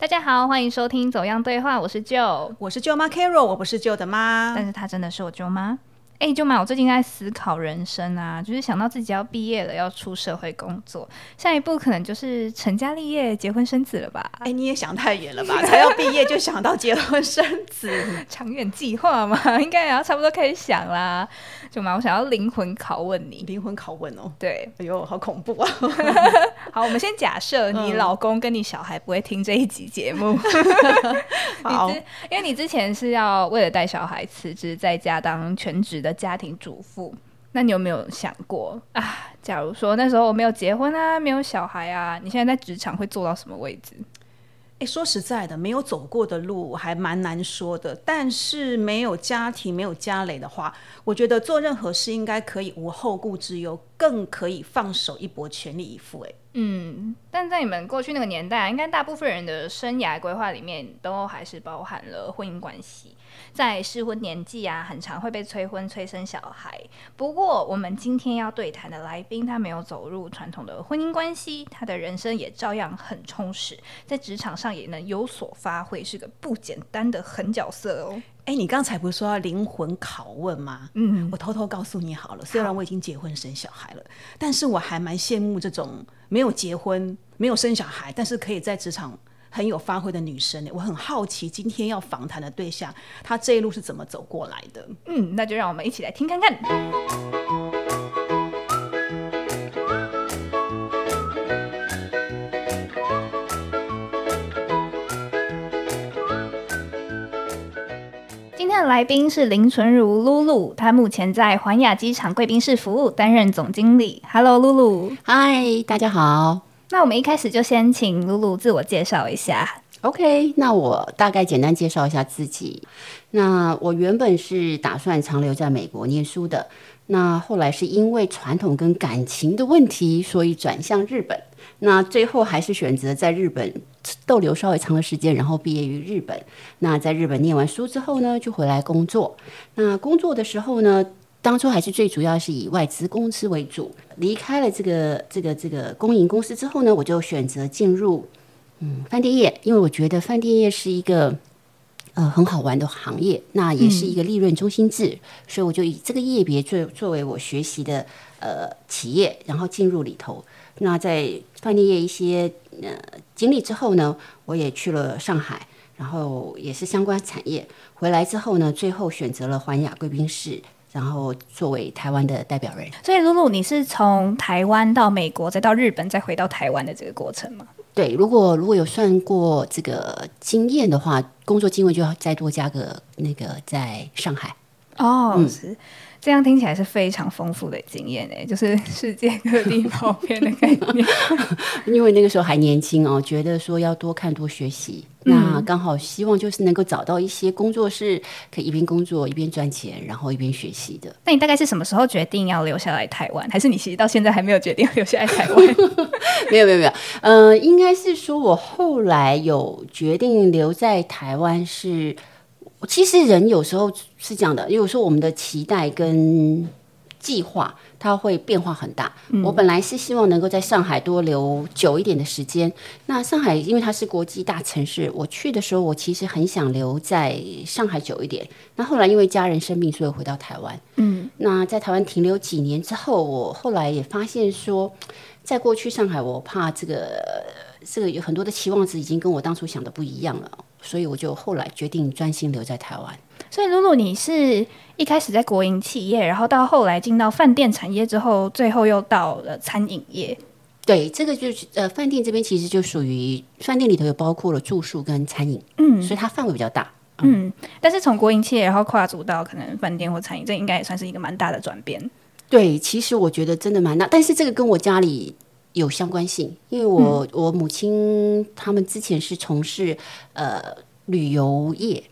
大家好，欢迎收听《走样对话》，我是舅，我是舅妈 Carol，我不是舅的妈，但是她真的是我舅妈。哎，舅妈，我最近在思考人生啊，就是想到自己要毕业了，要出社会工作，下一步可能就是成家立业、结婚生子了吧？哎，你也想太远了吧？才要毕业就想到结婚生子，长远计划嘛，应该也要差不多开始想啦。舅妈，我想要灵魂拷问你，灵魂拷问哦。对，哎呦，好恐怖啊！好，我们先假设你老公跟你小孩不会听这一集节目。好，因为你之前是要为了带小孩辞职，在家当全职的。家庭主妇，那你有没有想过啊？假如说那时候我没有结婚啊，没有小孩啊，你现在在职场会做到什么位置？诶，说实在的，没有走过的路还蛮难说的。但是没有家庭、没有家累的话，我觉得做任何事应该可以无后顾之忧，更可以放手一搏，全力以赴。诶，嗯，但在你们过去那个年代，应该大部分人的生涯规划里面，都还是包含了婚姻关系。在适婚年纪啊，很常会被催婚、催生小孩。不过，我们今天要对谈的来宾，他没有走入传统的婚姻关系，他的人生也照样很充实，在职场上也能有所发挥，是个不简单的狠角色哦。哎，你刚才不是说要灵魂拷问吗？嗯，我偷偷告诉你好了，虽然我已经结婚生小孩了，但是我还蛮羡慕这种没有结婚、没有生小孩，但是可以在职场。很有发挥的女生呢，我很好奇今天要访谈的对象，她这一路是怎么走过来的？嗯，那就让我们一起来听看看。今天的来宾是林纯如露露，她目前在环亚机场贵宾室服务，担任总经理。Hello，露露。嗨，大家好。那我们一开始就先请露露自我介绍一下。OK，那我大概简单介绍一下自己。那我原本是打算长留在美国念书的，那后来是因为传统跟感情的问题，所以转向日本。那最后还是选择在日本逗留稍微长的时间，然后毕业于日本。那在日本念完书之后呢，就回来工作。那工作的时候呢？当初还是最主要是以外资公司为主，离开了这个这个这个公营公司之后呢，我就选择进入嗯饭店业，因为我觉得饭店业是一个呃很好玩的行业，那也是一个利润中心制，所以我就以这个业别作作为我学习的呃企业，然后进入里头。那在饭店业一些呃经历之后呢，我也去了上海，然后也是相关产业。回来之后呢，最后选择了环亚贵宾室。然后作为台湾的代表人，所以露露，你是从台湾到美国，再到日本，再回到台湾的这个过程吗？对，如果如果有算过这个经验的话，工作经验就要再多加个那个在上海哦，是。这样听起来是非常丰富的经验诶，就是世界各地跑遍的概念。因为那个时候还年轻哦，觉得说要多看多学习，那刚好希望就是能够找到一些工作是可以一边工作一边赚钱，然后一边学习的。那你大概是什么时候决定要留下来台湾？还是你其实到现在还没有决定留下来台湾？没有没有没有，嗯，应该是说我后来有决定留在台湾是。其实人有时候是这样的，有时候我们的期待跟计划，它会变化很大。我本来是希望能够在上海多留久一点的时间。那上海因为它是国际大城市，我去的时候我其实很想留在上海久一点。那后来因为家人生病，所以回到台湾。嗯，那在台湾停留几年之后，我后来也发现说，在过去上海，我怕这个这个有很多的期望值已经跟我当初想的不一样了。所以我就后来决定专心留在台湾。所以露露，你是一开始在国营企业，然后到后来进到饭店产业之后，最后又到了餐饮业。对，这个就是呃，饭店这边其实就属于饭店里头有包括了住宿跟餐饮，嗯，所以它范围比较大。嗯，但是从国营企业然后跨足到可能饭店或餐饮，这应该也算是一个蛮大的转变。对，其实我觉得真的蛮大，但是这个跟我家里。有相关性，因为我我母亲他们之前是从事呃旅游业，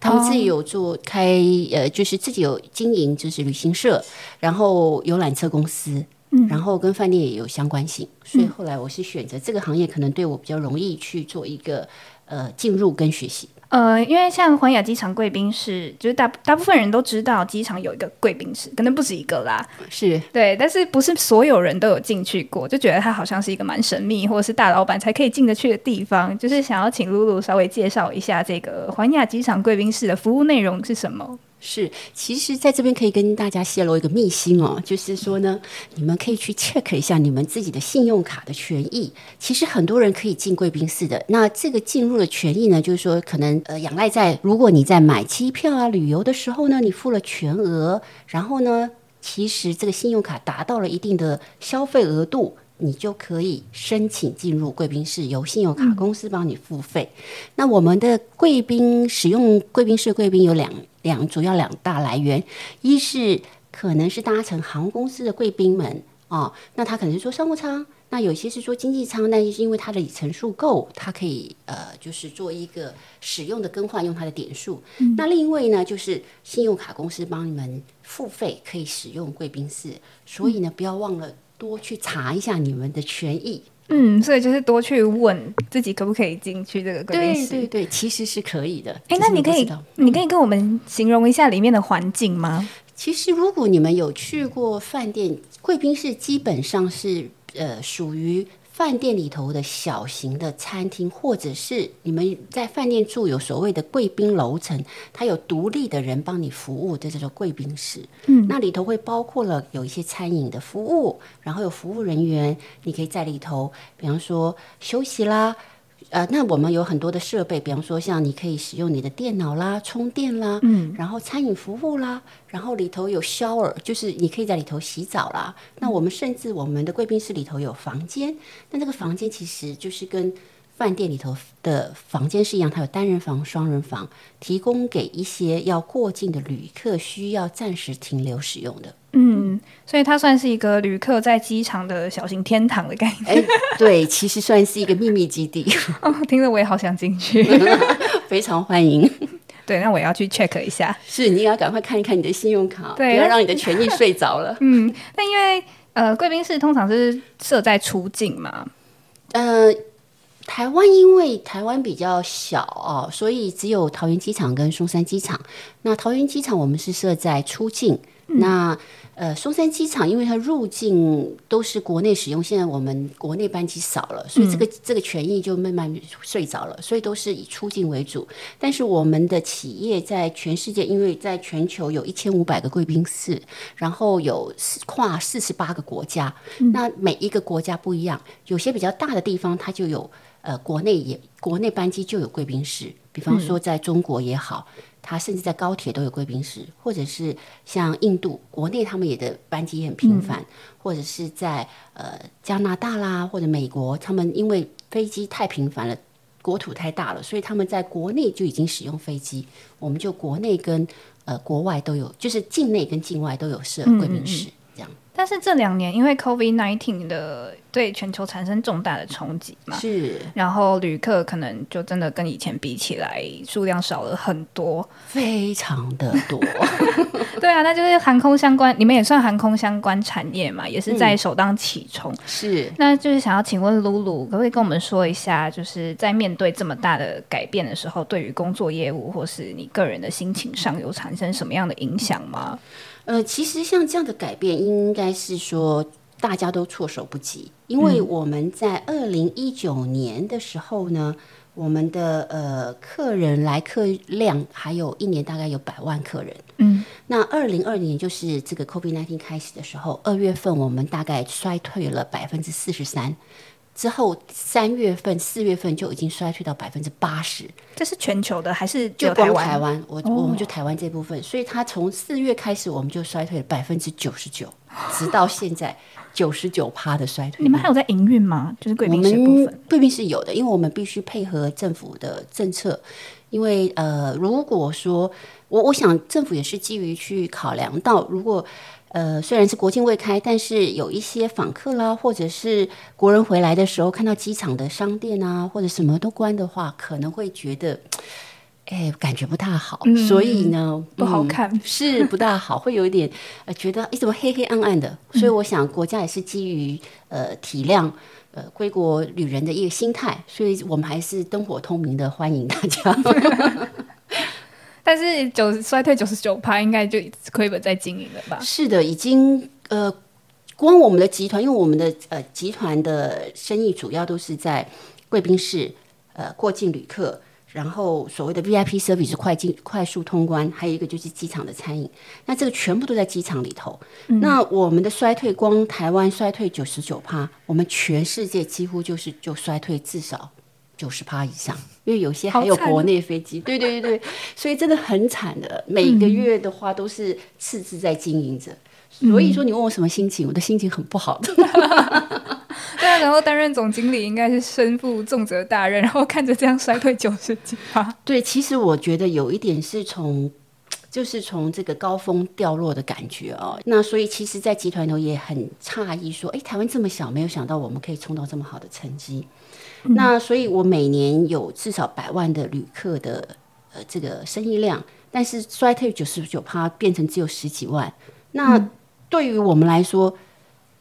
他们自己有做开呃就是自己有经营就是旅行社，然后游览车公司，然后跟饭店也有相关性，所以后来我是选择这个行业，可能对我比较容易去做一个呃进入跟学习。呃，因为像环亚机场贵宾室，就是大大部分人都知道机场有一个贵宾室，可能不止一个啦。是对，但是不是所有人都有进去过，就觉得它好像是一个蛮神秘，或者是大老板才可以进得去的地方。就是想要请露露稍微介绍一下这个环亚机场贵宾室的服务内容是什么。是，其实在这边可以跟大家泄露一个秘辛哦，就是说呢，你们可以去 check 一下你们自己的信用卡的权益。其实很多人可以进贵宾室的，那这个进入的权益呢，就是说可能呃仰赖在如果你在买机票啊、旅游的时候呢，你付了全额，然后呢，其实这个信用卡达到了一定的消费额度。你就可以申请进入贵宾室，由信用卡公司帮你付费。那我们的贵宾使用贵宾室，贵宾有两两主要两大来源，一是可能是搭乘航空公司的贵宾们啊，那他可能是坐商务舱，那有些是坐经济舱，但是因为它的里程数够，它可以呃就是做一个使用的更换，用它的点数。那另一位呢，就是信用卡公司帮你们付费，可以使用贵宾室。所以呢，不要忘了。多去查一下你们的权益，嗯，所以就是多去问自己可不可以进去这个贵宾室。对对对，其实是可以的。哎，那你可以，你可以跟我们形容一下里面的环境吗？其实，如果你们有去过饭店，贵宾室基本上是呃属于。饭店里头的小型的餐厅，或者是你们在饭店住有所谓的贵宾楼层，它有独立的人帮你服务，这叫做贵宾室。嗯，那里头会包括了有一些餐饮的服务，然后有服务人员，你可以在里头，比方说休息啦。呃，那我们有很多的设备，比方说像你可以使用你的电脑啦、充电啦，嗯，然后餐饮服务啦，然后里头有 shower，就是你可以在里头洗澡啦。那我们甚至我们的贵宾室里头有房间，那这个房间其实就是跟饭店里头的房间是一样，它有单人房、双人房，提供给一些要过境的旅客需要暂时停留使用的。嗯，所以它算是一个旅客在机场的小型天堂的概念。哎，对，其实算是一个秘密基地。哦，听着我也好想进去，非常欢迎。对，那我也要去 check 一下。是，你也要赶快看一看你的信用卡，不要让你的权益睡着了。嗯，那因为呃，贵宾室通常是设在出境嘛。呃，台湾因为台湾比较小哦，所以只有桃园机场跟松山机场。那桃园机场我们是设在出境，那。呃，松山机场因为它入境都是国内使用，现在我们国内班机少了，所以这个这个权益就慢慢睡着了，所以都是以出境为主。但是我们的企业在全世界，因为在全球有一千五百个贵宾室，然后有跨四十八个国家，那每一个国家不一样，有些比较大的地方它就有呃国内也国内班机就有贵宾室，比方说在中国也好。它甚至在高铁都有贵宾室，或者是像印度国内他们也的班机也很频繁，或者是在呃加拿大啦或者美国，他们因为飞机太频繁了，国土太大了，所以他们在国内就已经使用飞机。我们就国内跟呃国外都有，就是境内跟境外都有设贵宾室。但是这两年，因为 COVID nineteen 的对全球产生重大的冲击嘛，是，然后旅客可能就真的跟以前比起来，数量少了很多，非常的多。对啊，那就是航空相关，你们也算航空相关产业嘛，也是在首当其冲。是，那就是想要请问露露，可不可以跟我们说一下，就是在面对这么大的改变的时候，对于工作业务或是你个人的心情上有产生什么样的影响吗？呃，其实像这样的改变，应该是说大家都措手不及，因为我们在二零一九年的时候呢，我们的呃客人来客量还有一年大概有百万客人，嗯，那二零二零年就是这个 COVID nineteen 开始的时候，二月份我们大概衰退了百分之四十三。之后三月份、四月份就已经衰退到百分之八十，这是全球的还是就台湾？台湾，我我们就台湾这部分，所以它从四月开始我们就衰退了百分之九十九，直到现在九十九趴的衰退。你们还有在营运吗？就是贵宾室部分，贵宾是有的，因为我们必须配合政府的政策，因为呃，如果说我我想政府也是基于去考量到如果。呃，虽然是国境未开，但是有一些访客啦，或者是国人回来的时候，看到机场的商店啊，或者什么都关的话，可能会觉得哎，感觉不大好，所以呢，不好看，是不大好，会有一点呃，觉得哎，怎么黑黑暗暗的？所以我想，国家也是基于呃体谅呃归国旅人的一个心态，所以我们还是灯火通明的欢迎大家。但是九衰退九十九趴，应该就亏本在经营了吧？是的，已经呃，光我们的集团，因为我们的呃集团的生意主要都是在贵宾室，呃，过境旅客。然后所谓的 VIP service 快进快速通关，还有一个就是机场的餐饮，那这个全部都在机场里头。那我们的衰退，光台湾衰退九十九趴，我们全世界几乎就是就衰退至少九十趴以上，因为有些还有国内飞机。对对对对，所以真的很惨的，每个月的话都是赤字在经营着。所以说，你问我什么心情，我的心情很不好的。对啊，然后担任总经理应该是身负重责大任，然后看着这样衰退九十几趴。对，其实我觉得有一点是从，就是从这个高峰掉落的感觉哦。那所以其实，在集团头也很诧异，说，哎，台湾这么小，没有想到我们可以冲到这么好的成绩。那所以我每年有至少百万的旅客的呃这个生意量，但是衰退九十九趴变成只有十几万。那对于我们来说，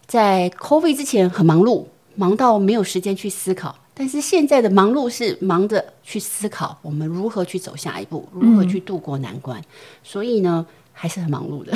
在 COVID 之前很忙碌，忙到没有时间去思考。但是现在的忙碌是忙着去思考我们如何去走下一步，如何去度过难关。所以呢，还是很忙碌的。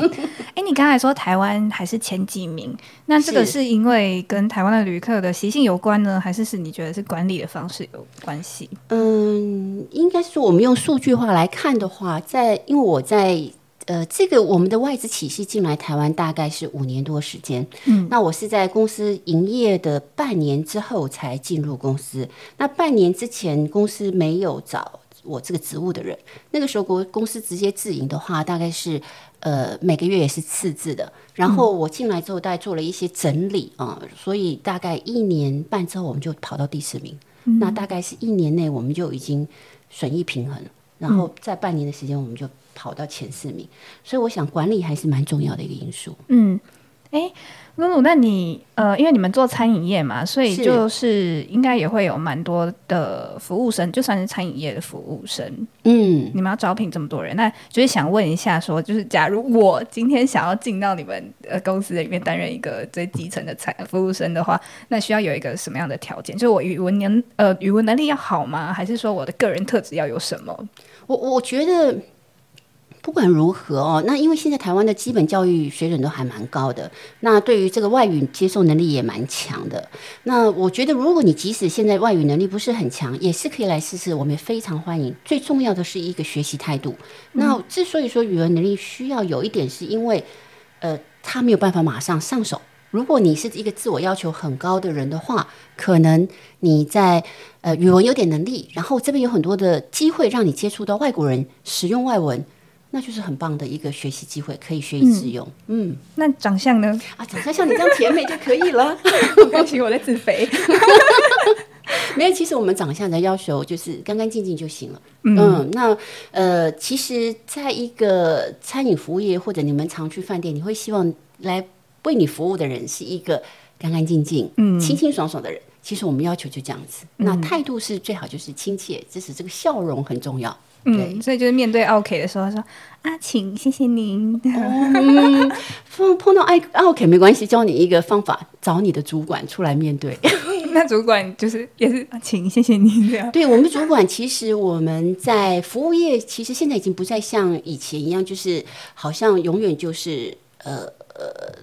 哎，你刚才说台湾还是前几名，那这个是因为跟台湾的旅客的习性有关呢，还是是你觉得是管理的方式有关系？嗯，应该是我们用数据化来看的话，在因为我在。呃，这个我们的外资体系进来台湾大概是五年多时间。嗯，那我是在公司营业的半年之后才进入公司。那半年之前公司没有找我这个职务的人，那个时候国公司直接自营的话，大概是呃每个月也是次字的。然后我进来之后，大概做了一些整理啊，所以大概一年半之后，我们就跑到第四名。那大概是一年内，我们就已经损益平衡。然后在半年的时间，我们就。跑到前四名，所以我想管理还是蛮重要的一个因素。嗯，哎，露露，那你呃，因为你们做餐饮业嘛，所以就是应该也会有蛮多的服务生，就算是餐饮业的服务生。嗯，你们要招聘这么多人，那就是想问一下，说就是假如我今天想要进到你们呃公司里面担任一个最基层的餐服务生的话，那需要有一个什么样的条件？就是我语文能呃语文能力要好吗？还是说我的个人特质要有什么？我我觉得。不管如何哦，那因为现在台湾的基本教育水准都还蛮高的，那对于这个外语接受能力也蛮强的。那我觉得，如果你即使现在外语能力不是很强，也是可以来试试，我们也非常欢迎。最重要的是一个学习态度。那之所以说语文能力需要有一点，是因为呃，他没有办法马上上手。如果你是一个自我要求很高的人的话，可能你在呃语文有点能力，然后这边有很多的机会让你接触到外国人，使用外文。那就是很棒的一个学习机会，可以学以致用。嗯，那长相呢？啊，长相像你这样甜美就可以了。恭喜我在自肥。没有，其实我们长相的要求就是干干净净就行了。嗯，那呃，其实在一个餐饮服务业或者你们常去饭店，你会希望来为你服务的人是一个干干净净、嗯，清清爽爽的人。其实我们要求就这样子。那态度是最好，就是亲切，就是这个笑容很重要。嗯，所以就是面对 OK 的时候，说阿请，谢谢您。碰碰到爱 OK 没关系，教你一个方法，找你的主管出来面对。那主管就是也是请，谢谢您这样。对我们主管，其实我们在服务业，其实现在已经不再像以前一样，就是好像永远就是呃呃，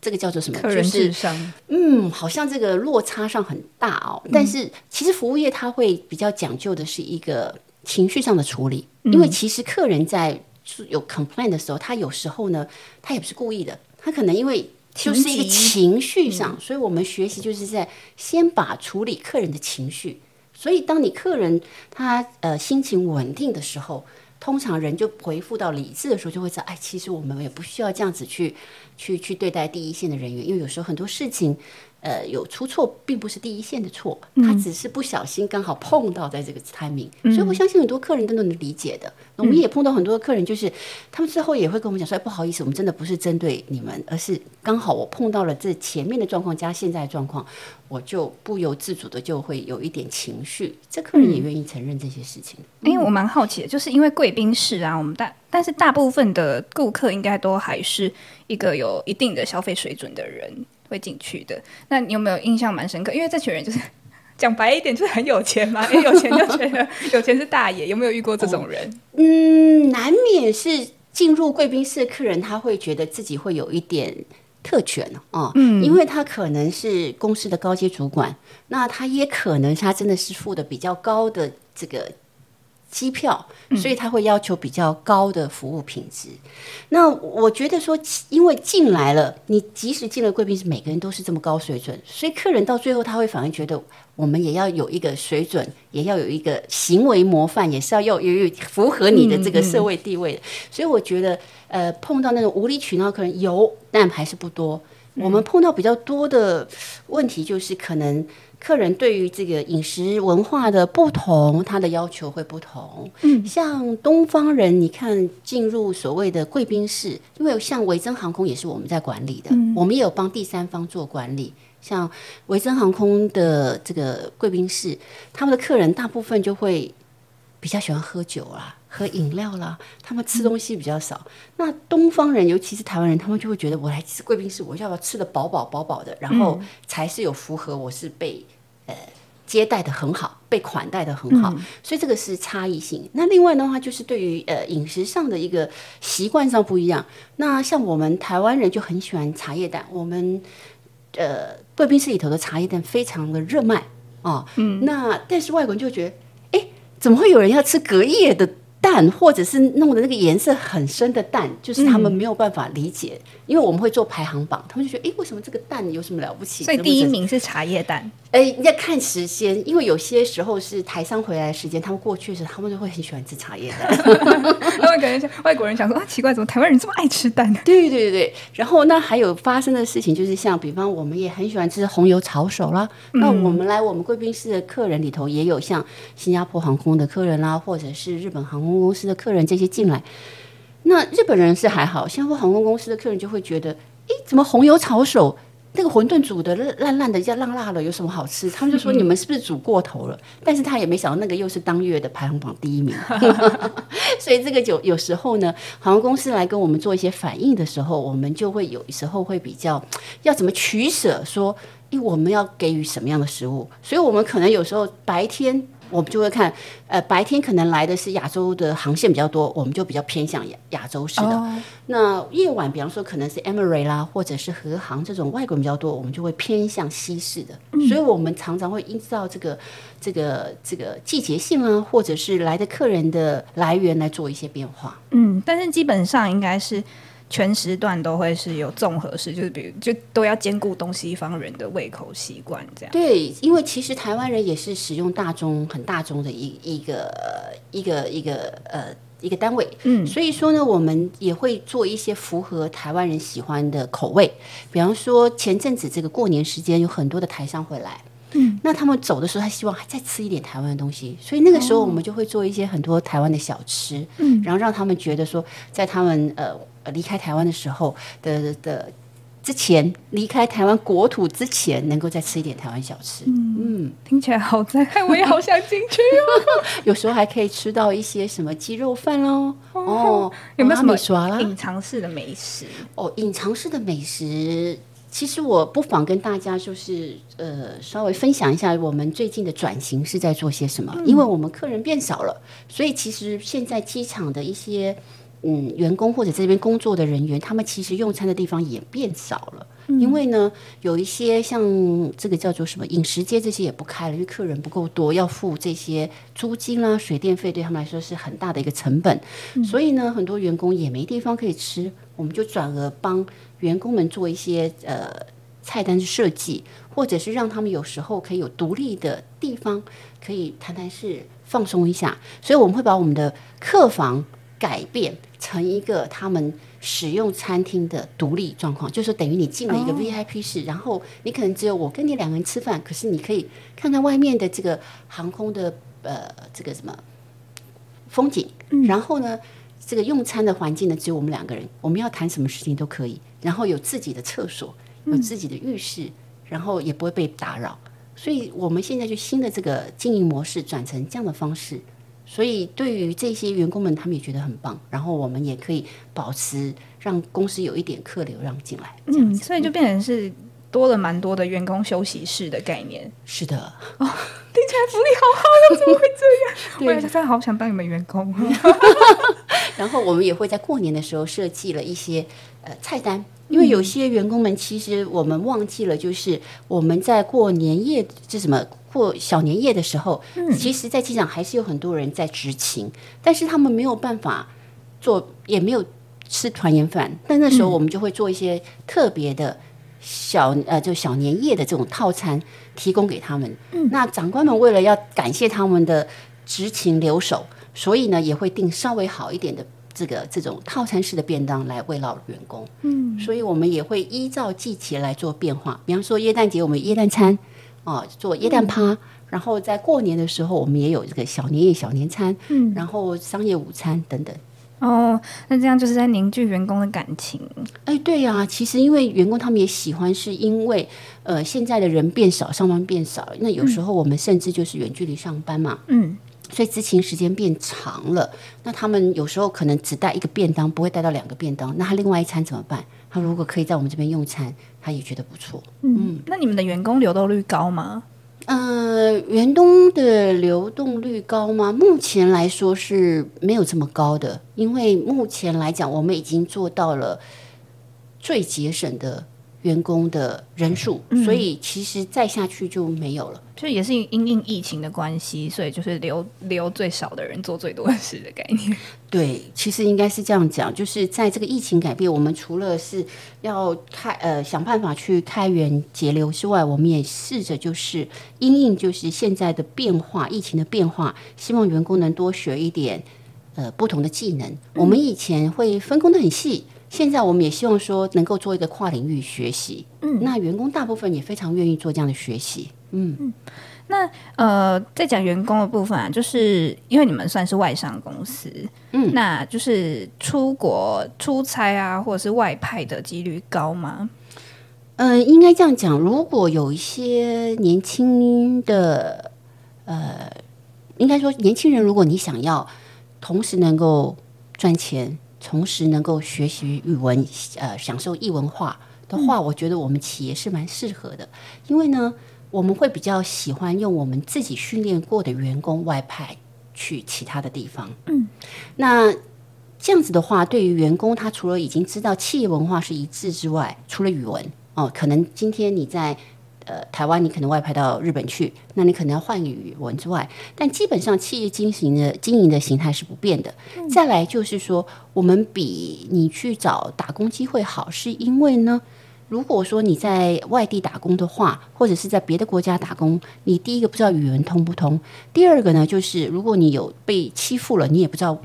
这个叫做什么？客人至上。嗯，好像这个落差上很大哦。但是其实服务业它会比较讲究的是一个。情绪上的处理，因为其实客人在有 complain 的时候，他有时候呢，他也不是故意的，他可能因为就是一个情绪上，所以我们学习就是在先把处理客人的情绪。所以当你客人他呃心情稳定的时候，通常人就回复到理智的时候，就会知道，哎，其实我们也不需要这样子去去去对待第一线的人员，因为有时候很多事情呃，有出错，并不是第一线的错，他只是不小心刚好碰到在这个 timing，所以我相信很多客人都能理解的。我们也碰到很多客人，就是他们之后也会跟我们讲说：“哎不好意思，我们真的不是针对你们，而是刚好我碰到了这前面的状况加现在的状况，我就不由自主的就会有一点情绪。”这客人也愿意承认这些事情。因为我蛮好奇的，就是因为贵宾室啊，我们大但是大部分的顾客应该都还是一个有一定的消费水准的人。会进去的，那你有没有印象蛮深刻？因为这群人就是 讲白一点，就是很有钱嘛，因为有钱就觉得 有钱是大爷。有没有遇过这种人？嗯，难免是进入贵宾室的客人，他会觉得自己会有一点特权哦，嗯，因为他可能是公司的高阶主管，那他也可能他真的是付的比较高的这个。机票，所以他会要求比较高的服务品质。那我觉得说，因为进来了，你即使进了贵宾室，每个人都是这么高水准，所以客人到最后他会反而觉得，我们也要有一个水准，也要有一个行为模范，也是要要有符合你的这个社会地位的。所以我觉得，呃，碰到那种无理取闹客人有，但还是不多。我们碰到比较多的问题就是可能。客人对于这个饮食文化的不同，他的要求会不同。嗯，像东方人，你看进入所谓的贵宾室，因为像维珍航空也是我们在管理的，我们也有帮第三方做管理。像维珍航空的这个贵宾室，他们的客人大部分就会比较喜欢喝酒啦、喝饮料啦，他们吃东西比较少。那东方人，尤其是台湾人，他们就会觉得我来吃贵宾室，我要不要吃的饱饱饱饱的，然后才是有符合我是被。呃，接待的很好，被款待的很好，所以这个是差异性。那另外的话，就是对于呃饮食上的一个习惯上不一样。那像我们台湾人就很喜欢茶叶蛋，我们呃贵宾室里头的茶叶蛋非常的热卖啊。嗯，那但是外国人就觉得，哎，怎么会有人要吃隔夜的？蛋，或者是弄的那个颜色很深的蛋，就是他们没有办法理解，因为我们会做排行榜，他们就觉得，哎，为什么这个蛋有什么了不起？所以第一名是茶叶蛋。哎，你要看时间，因为有些时候是台商回来的时间，他们过去的时候，他们就会很喜欢吃茶叶蛋。他们感觉像外国人想说啊，奇怪，怎么台湾人这么爱吃蛋？对对对对。然后那还有发生的事情，就是像比方我们也很喜欢吃红油炒手啦。那我们来我们贵宾室的客人里头，也有像新加坡航空的客人啦，或者是日本航空公司的客人这些进来。那日本人是还好，新加坡航空公司的客人就会觉得，诶，怎么红油炒手？那个馄饨煮的烂烂的，要烂辣了，有什么好吃？他们就说你们是不是煮过头了？但是他也没想到那个又是当月的排行榜第一名，所以这个就有时候呢，航空公司来跟我们做一些反应的时候，我们就会有时候会比较要怎么取舍，说，因为我们要给予什么样的食物，所以我们可能有时候白天。我们就会看，呃，白天可能来的是亚洲的航线比较多，我们就比较偏向亚亚洲式的。那夜晚，比方说可能是 Emirates 啦，或者是和航这种外国人比较多，我们就会偏向西式的。所以我们常常会依照这个、这个、这个季节性啊，或者是来的客人的来源来做一些变化。嗯，但是基本上应该是。全时段都会是有综合式，就是比如就都要兼顾东西方人的胃口习惯这样。对，因为其实台湾人也是使用大众很大众的一一个一个一个呃一个单位，嗯，所以说呢，我们也会做一些符合台湾人喜欢的口味。比方说前阵子这个过年时间，有很多的台商回来，嗯，那他们走的时候，他希望还再吃一点台湾的东西，所以那个时候我们就会做一些很多台湾的小吃，嗯，然后让他们觉得说，在他们呃。离开台湾的时候的的之前，离开台湾国土之前，能够再吃一点台湾小吃。嗯，听起来好赞，我也好想进去哦。有时候还可以吃到一些什么鸡肉饭哦。哦，有没有什么隐藏式的美食？哦，隐藏式的美食，其实我不妨跟大家就是呃稍微分享一下，我们最近的转型是在做些什么？因为我们客人变少了，所以其实现在机场的一些。嗯，员工或者这边工作的人员，他们其实用餐的地方也变少了，因为呢，有一些像这个叫做什么饮食街这些也不开了，因为客人不够多，要付这些租金啦、水电费，对他们来说是很大的一个成本，所以呢，很多员工也没地方可以吃，我们就转而帮员工们做一些呃菜单设计，或者是让他们有时候可以有独立的地方，可以谈谈事、放松一下，所以我们会把我们的客房改变。成一个他们使用餐厅的独立状况，就是等于你进了一个 VIP 室，然后你可能只有我跟你两个人吃饭，可是你可以看看外面的这个航空的呃这个什么风景，然后呢，这个用餐的环境呢只有我们两个人，我们要谈什么事情都可以，然后有自己的厕所，有自己的浴室，然后也不会被打扰，所以我们现在就新的这个经营模式转成这样的方式。所以，对于这些员工们，他们也觉得很棒。然后，我们也可以保持让公司有一点客流让进来。嗯，所以就变成是多了蛮多的员工休息室的概念。是的，哦，听起来福利好好，怎么会这样？我真的好想当你们员工。然后，我们也会在过年的时候设计了一些呃菜单，因为有些员工们其实我们忘记了，就是我们在过年夜是什么。过小年夜的时候，其实，在机场还是有很多人在执勤，但是他们没有办法做，也没有吃团圆饭。但那时候，我们就会做一些特别的小呃，就小年夜的这种套餐提供给他们。那长官们为了要感谢他们的执勤留守，所以呢，也会订稍微好一点的这个这种套餐式的便当来慰劳员工。嗯，所以我们也会依照季节来做变化。比方说，耶诞节我们耶诞餐。哦，做椰蛋趴，然后在过年的时候，我们也有这个小年夜、小年餐，嗯，然后商业午餐等等。哦，那这样就是在凝聚员工的感情。哎，对呀，其实因为员工他们也喜欢，是因为呃，现在的人变少，上班变少，那有时候我们甚至就是远距离上班嘛，嗯，所以执勤时间变长了，那他们有时候可能只带一个便当，不会带到两个便当，那他另外一餐怎么办？他如果可以在我们这边用餐。他也觉得不错。嗯，那你们的员工流动率高吗？呃，员工的流动率高吗？目前来说是没有这么高的，因为目前来讲，我们已经做到了最节省的。员工的人数，所以其实再下去就没有了。就也是因应疫情的关系，所以就是留留最少的人做最多的事的概念。对，其实应该是这样讲，就是在这个疫情改变，我们除了是要开呃想办法去开源节流之外，我们也试着就是因应就是现在的变化，疫情的变化，希望员工能多学一点呃不同的技能。我们以前会分工的很细。现在我们也希望说能够做一个跨领域学习，嗯，那员工大部分也非常愿意做这样的学习，嗯嗯。那呃，在讲员工的部分啊，就是因为你们算是外商公司，嗯，那就是出国出差啊，或者是外派的几率高吗？嗯，应该这样讲，如果有一些年轻的，呃，应该说年轻人，如果你想要同时能够赚钱。同时能够学习语文，呃，享受异文化的话，我觉得我们企业是蛮适合的。因为呢，我们会比较喜欢用我们自己训练过的员工外派去其他的地方。嗯，那这样子的话，对于员工，他除了已经知道企业文化是一致之外，除了语文哦，可能今天你在。呃，台湾你可能外派到日本去，那你可能要换语文之外，但基本上企业经营的经营的形态是不变的。再来就是说，我们比你去找打工机会好，是因为呢，如果说你在外地打工的话，或者是在别的国家打工，你第一个不知道语言通不通，第二个呢，就是如果你有被欺负了，你也不知道。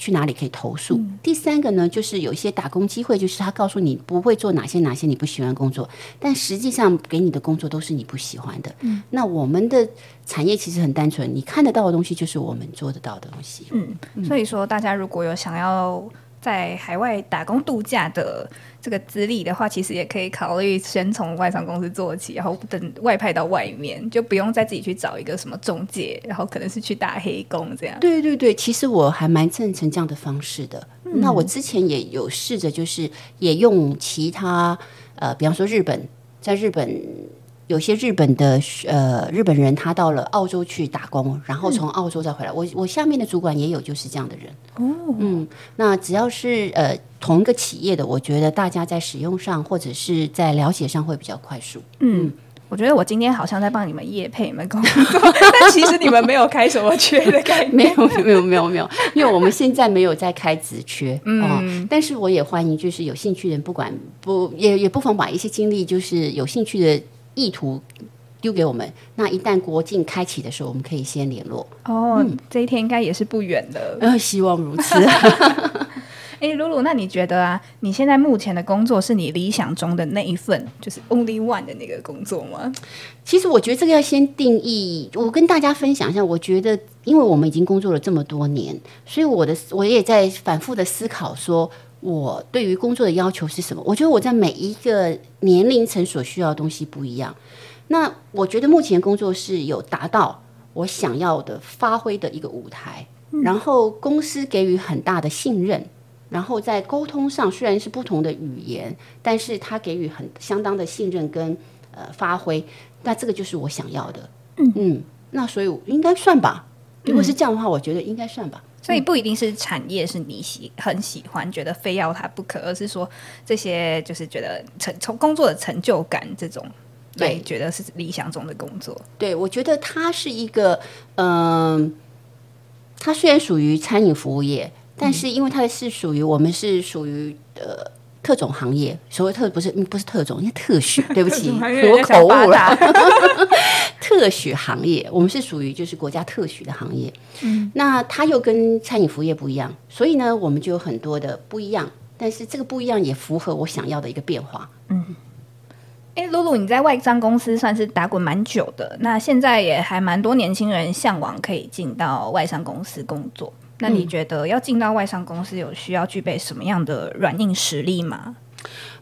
去哪里可以投诉？第三个呢，就是有一些打工机会，就是他告诉你不会做哪些哪些你不喜欢工作，但实际上给你的工作都是你不喜欢的。嗯，那我们的产业其实很单纯，你看得到的东西就是我们做得到的东西。嗯，所以说大家如果有想要在海外打工度假的。这个资历的话，其实也可以考虑先从外商公司做起，然后等外派到外面，就不用再自己去找一个什么中介，然后可能是去打黑工这样。对对对，其实我还蛮赞成这样的方式的。那我之前也有试着，就是也用其他呃，比方说日本，在日本。有些日本的呃日本人，他到了澳洲去打工，然后从澳洲再回来。我我下面的主管也有就是这样的人。哦，嗯，那只要是呃同一个企业的，我觉得大家在使用上或者是在了解上会比较快速。嗯，我觉得我今天好像在帮你们业配你们工作，但其实你们没有开什么缺的概念。没有没有没有没有，因为我们现在没有在开职缺。嗯，但是我也欢迎，就是有兴趣的人，不管不也也不妨把一些精力，就是有兴趣的。意图丢给我们，那一旦国境开启的时候，我们可以先联络。哦，这一天应该也是不远的。呃，希望如此。哎，露露，那你觉得啊，你现在目前的工作是你理想中的那一份，就是 only one 的那个工作吗？其实我觉得这个要先定义。我跟大家分享一下，我觉得，因为我们已经工作了这么多年，所以我的我也在反复的思考，说我对于工作的要求是什么？我觉得我在每一个年龄层所需要的东西不一样。那我觉得目前工作是有达到我想要的发挥的一个舞台，然后公司给予很大的信任。然后在沟通上虽然是不同的语言，但是他给予很相当的信任跟呃发挥，那这个就是我想要的。嗯嗯，那所以应该算吧。如果是这样的话，我觉得应该算吧。所以不一定是产业是你喜很喜欢，觉得非要它不可，而是说这些就是觉得成从工作的成就感这种，对，觉得是理想中的工作。对，我觉得它是一个，嗯，它虽然属于餐饮服务业。但是因为它是属于我们是属于呃特种行业，所谓特不是不是特种，因为特许，对不起，我口误了。特许行业，我们是属于就是国家特许的行业。嗯，那它又跟餐饮服务业不一样，所以呢，我们就有很多的不一样。但是这个不一样也符合我想要的一个变化。嗯，哎，露露，你在外商公司算是打滚蛮久的，那现在也还蛮多年轻人向往可以进到外商公司工作。那你觉得要进到外商公司有需要具备什么样的软硬实力吗？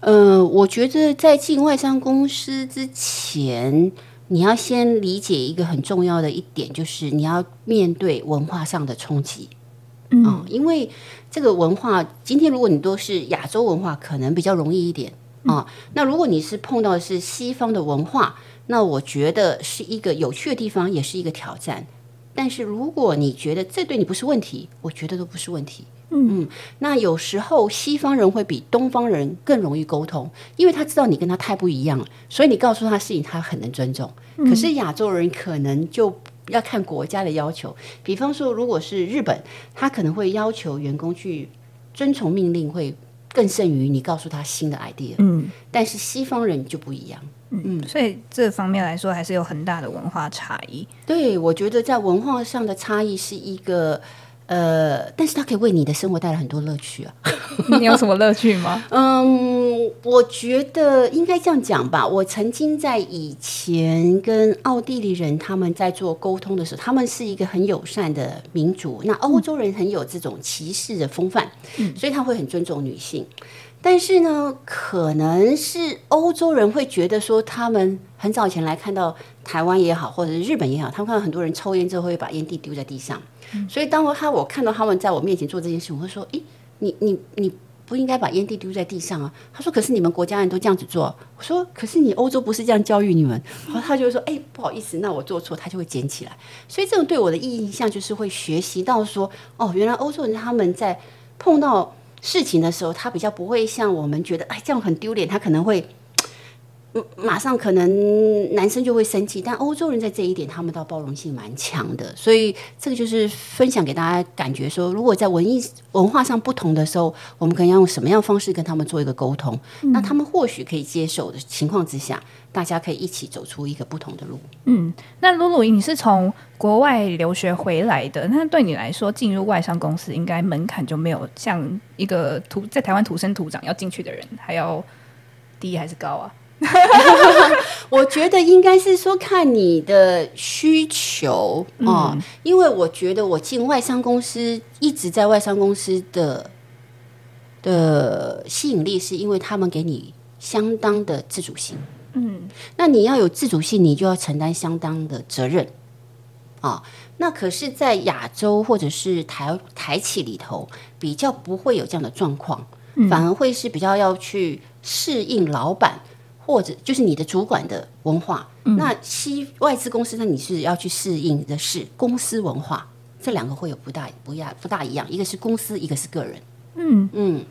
呃，我觉得在进外商公司之前，你要先理解一个很重要的一点，就是你要面对文化上的冲击。嗯，因为这个文化，今天如果你都是亚洲文化，可能比较容易一点啊。那如果你是碰到的是西方的文化，那我觉得是一个有趣的地方，也是一个挑战。但是如果你觉得这对你不是问题，我觉得都不是问题。嗯嗯，那有时候西方人会比东方人更容易沟通，因为他知道你跟他太不一样了，所以你告诉他事情，他很能尊重。可是亚洲人可能就要看国家的要求，比方说，如果是日本，他可能会要求员工去遵从命令，会更胜于你告诉他新的 idea。嗯，但是西方人就不一样。嗯，所以这方面来说，还是有很大的文化差异。对，我觉得在文化上的差异是一个，呃，但是它可以为你的生活带来很多乐趣啊。你有什么乐趣吗？嗯，我觉得应该这样讲吧。我曾经在以前跟奥地利人他们在做沟通的时候，他们是一个很友善的民族。那欧洲人很有这种歧视的风范，所以他会很尊重女性。但是呢，可能是欧洲人会觉得说，他们很早以前来看到台湾也好，或者是日本也好，他们看到很多人抽烟之后会把烟蒂丢在地上。所以当我他我看到他们在我面前做这件事，我会说：“诶，你你你不应该把烟蒂丢在地上啊！”他说：“可是你们国家人都这样子做。”我说：“可是你欧洲不是这样教育你们。”然后他就会说：“哎，不好意思，那我做错。”他就会捡起来。所以这种对我的印象就是会学习到说：“哦，原来欧洲人他们在碰到。”事情的时候，他比较不会像我们觉得，哎，这样很丢脸。他可能会，马上可能男生就会生气。但欧洲人在这一点，他们倒包容性蛮强的。所以这个就是分享给大家，感觉说，如果在文艺文化上不同的时候，我们可以用什么样方式跟他们做一个沟通？那他们或许可以接受的情况之下。大家可以一起走出一个不同的路。嗯，那露露，你是从国外留学回来的，那对你来说，进入外商公司应该门槛就没有像一个土在台湾土生土长要进去的人还要低还是高啊？我觉得应该是说看你的需求啊，因为我觉得我进外商公司一直在外商公司的的吸引力，是因为他们给你相当的自主性。嗯，那你要有自主性，你就要承担相当的责任啊。那可是，在亚洲或者是台台企里头，比较不会有这样的状况，反而会是比较要去适应老板或者就是你的主管的文化。那西外资公司，那你是要去适应的是公司文化，这两个会有不大不一不大一样，一个是公司，一个是个人。嗯嗯。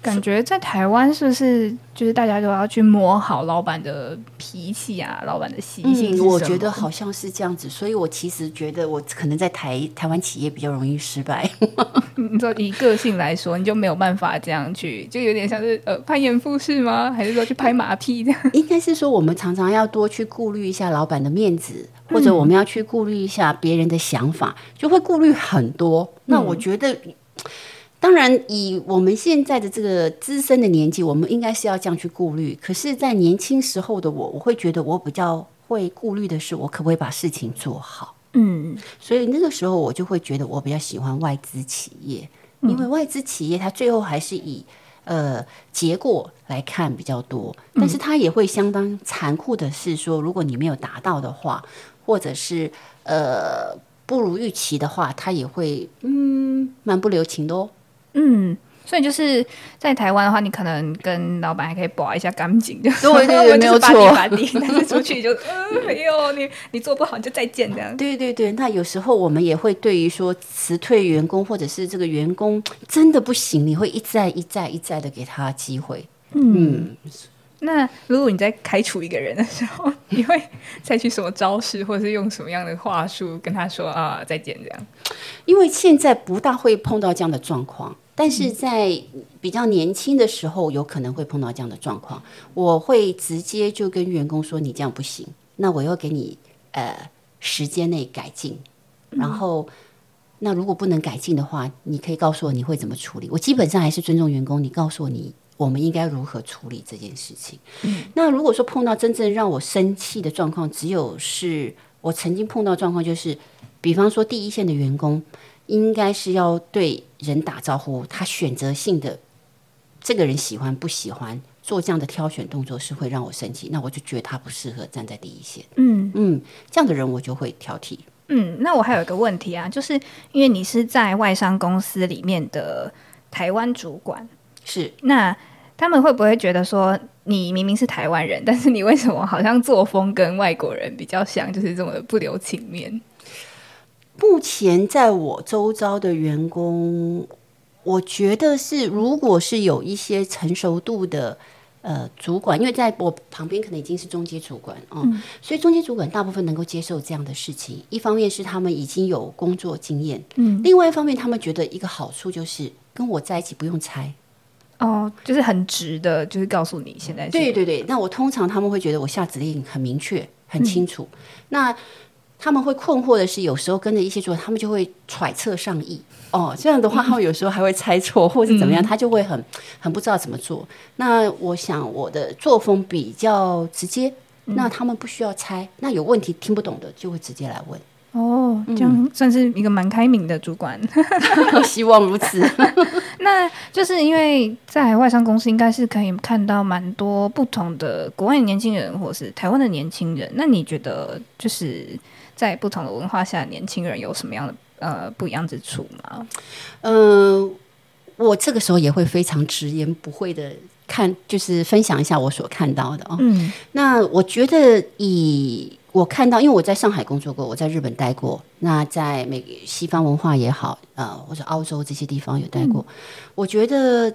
感觉在台湾是不是就是大家都要去摸好老板的脾气啊，老板的习性？我觉得好像是这样子，所以我其实觉得我可能在台台湾企业比较容易失败。你说以个性来说，你就没有办法这样去，就有点像是呃攀岩复式吗？还是说去拍马屁这样？应该是说我们常常要多去顾虑一下老板的面子，或者我们要去顾虑一下别人的想法，就会顾虑很多。那我觉得。当然，以我们现在的这个资深的年纪，我们应该是要这样去顾虑。可是，在年轻时候的我，我会觉得我比较会顾虑的是，我可不可以把事情做好。嗯，所以那个时候我就会觉得我比较喜欢外资企业，因为外资企业它最后还是以呃结果来看比较多，但是它也会相当残酷的是说，如果你没有达到的话，或者是呃不如预期的话，它也会嗯蛮不留情的哦。嗯，所以就是在台湾的话，你可能跟老板还可以保一下干净，就对对 对，没有错。但是出去就嗯，没有你你做不好就再见这样。对对对，那有时候我们也会对于说辞退员工，或者是这个员工真的不行，你会一再一再一再的给他机会。嗯，那如果你在开除一个人的时候，你会采取什么招式，或者是用什么样的话术跟他说啊再见这样？因为现在不大会碰到这样的状况。但是在比较年轻的时候，有可能会碰到这样的状况。我会直接就跟员工说：“你这样不行，那我要给你呃时间内改进。然后，那如果不能改进的话，你可以告诉我你会怎么处理。我基本上还是尊重员工，你告诉我你我们应该如何处理这件事情。嗯那如果说碰到真正让我生气的状况，只有是我曾经碰到状况，就是比方说第一线的员工。应该是要对人打招呼，他选择性的这个人喜欢不喜欢做这样的挑选动作是会让我生气，那我就觉得他不适合站在第一线。嗯嗯，这样的人我就会挑剔。嗯，那我还有一个问题啊，就是因为你是在外商公司里面的台湾主管，是那他们会不会觉得说你明明是台湾人，但是你为什么好像作风跟外国人比较像，就是这么的不留情面？目前在我周遭的员工，我觉得是，如果是有一些成熟度的呃主管，因为在我旁边可能已经是中阶主管嗯，所以中阶主管大部分能够接受这样的事情。一方面是他们已经有工作经验，嗯，另外一方面他们觉得一个好处就是跟我在一起不用猜，哦，就是很直的，就是告诉你现在对对对。那我通常他们会觉得我下指令很明确、很清楚。那他们会困惑的是，有时候跟着一些做，他们就会揣测上意。哦，这样的话，他们有时候还会猜错，或者怎么样，他就会很很不知道怎么做。那我想我的作风比较直接，那他们不需要猜。那有问题听不懂的，就会直接来问。哦，这样算是一个蛮开明的主管。希望如此。那就是因为在外商公司，应该是可以看到蛮多不同的国外年轻人，或是台湾的年轻人。那你觉得就是？在不同的文化下，年轻人有什么样的呃不一样之处吗？嗯，我这个时候也会非常直言不讳的看，就是分享一下我所看到的哦。嗯，那我觉得以我看到，因为我在上海工作过，我在日本待过，那在美西方文化也好，呃，或者澳洲这些地方有待过，我觉得。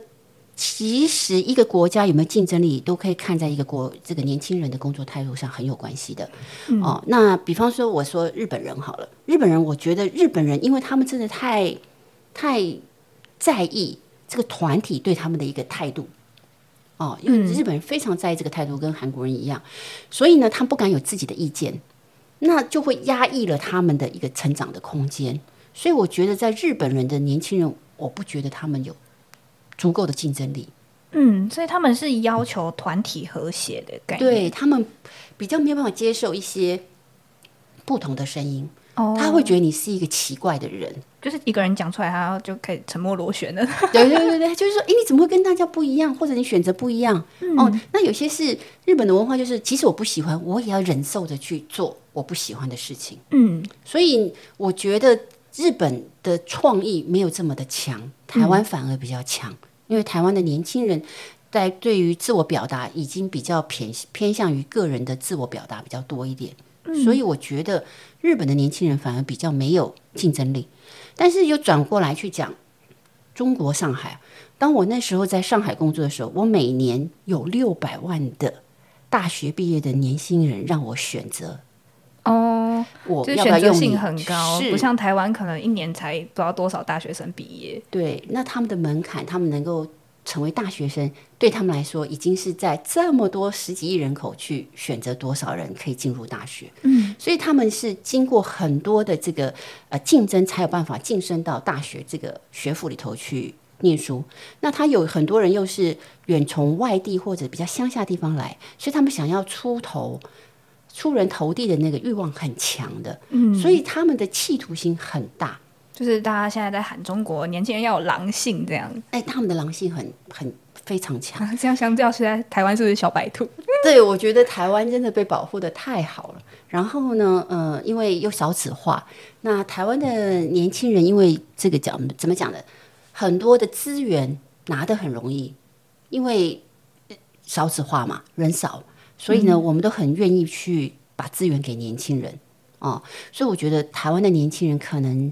其实一个国家有没有竞争力，都可以看在一个国这个年轻人的工作态度上很有关系的。哦，那比方说我说日本人好了，日本人我觉得日本人，因为他们真的太太在意这个团体对他们的一个态度。哦，因为日本人非常在意这个态度，跟韩国人一样，所以呢，他不敢有自己的意见，那就会压抑了他们的一个成长的空间。所以我觉得在日本人的年轻人，我不觉得他们有。足够的竞争力，嗯，所以他们是要求团体和谐的概念，对他们比较没有办法接受一些不同的声音，哦，他会觉得你是一个奇怪的人，就是一个人讲出来，他就可以沉默螺旋了。对对对对，就是说，哎，你怎么会跟大家不一样，或者你选择不一样？哦，那有些是日本的文化，就是即使我不喜欢，我也要忍受着去做我不喜欢的事情。嗯，所以我觉得。日本的创意没有这么的强，台湾反而比较强，因为台湾的年轻人在对于自我表达已经比较偏偏向于个人的自我表达比较多一点，所以我觉得日本的年轻人反而比较没有竞争力。但是又转过来去讲中国上海，当我那时候在上海工作的时候，我每年有六百万的大学毕业的年轻人让我选择。哦，我就选择性很高，不像台湾可能一年才不知道多少大学生毕业。对，那他们的门槛，他们能够成为大学生，对他们来说，已经是在这么多十几亿人口去选择多少人可以进入大学。嗯，所以他们是经过很多的这个呃竞争，才有办法晋升到大学这个学府里头去念书。那他有很多人又是远从外地或者比较乡下地方来，所以他们想要出头、出人头地的那个欲望很强的，嗯，所以他们的企图心很大。就是大家现在在喊中国年轻人要有狼性，这样，哎，他们的狼性很很非常强。这样相较起来，台湾是不是小白兔？对，我觉得台湾真的被保护的太好了。然后呢，呃，因为又少子化，那台湾的年轻人因为这个讲怎么讲的，很多的资源拿得很容易，因为少子化嘛，人少，所以呢，我们都很愿意去把资源给年轻人哦。所以我觉得台湾的年轻人可能。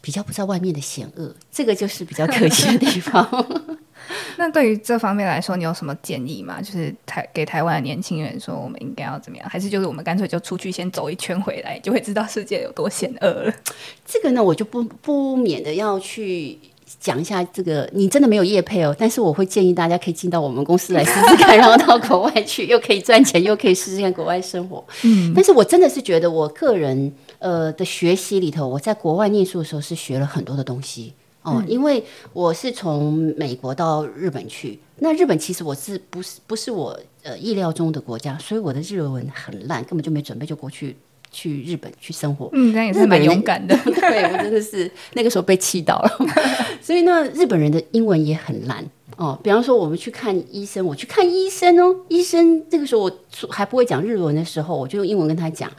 比较不知道外面的险恶，这个就是比较可惜的地方。那对于这方面来说，你有什么建议吗？就是台给台湾的年轻人说，我们应该要怎么样？还是就是我们干脆就出去先走一圈回来，就会知道世界有多险恶了？这个呢，我就不不免的要去讲一下这个。你真的没有业配哦，但是我会建议大家可以进到我们公司来试试看，然后到国外去，又可以赚钱，又可以试试看国外生活。嗯，但是我真的是觉得我个人。呃的学习里头，我在国外念书的时候是学了很多的东西哦，因为我是从美国到日本去，那日本其实我是不是不是我呃意料中的国家，所以我的日文很烂，根本就没准备就过去去日本去生活。嗯，那也是蛮勇敢的，对我真的是那个时候被气到了。所以呢，日本人的英文也很烂哦。比方说，我们去看医生，我去看医生哦，医生这个时候我还不会讲日文的时候，我就用英文跟他讲。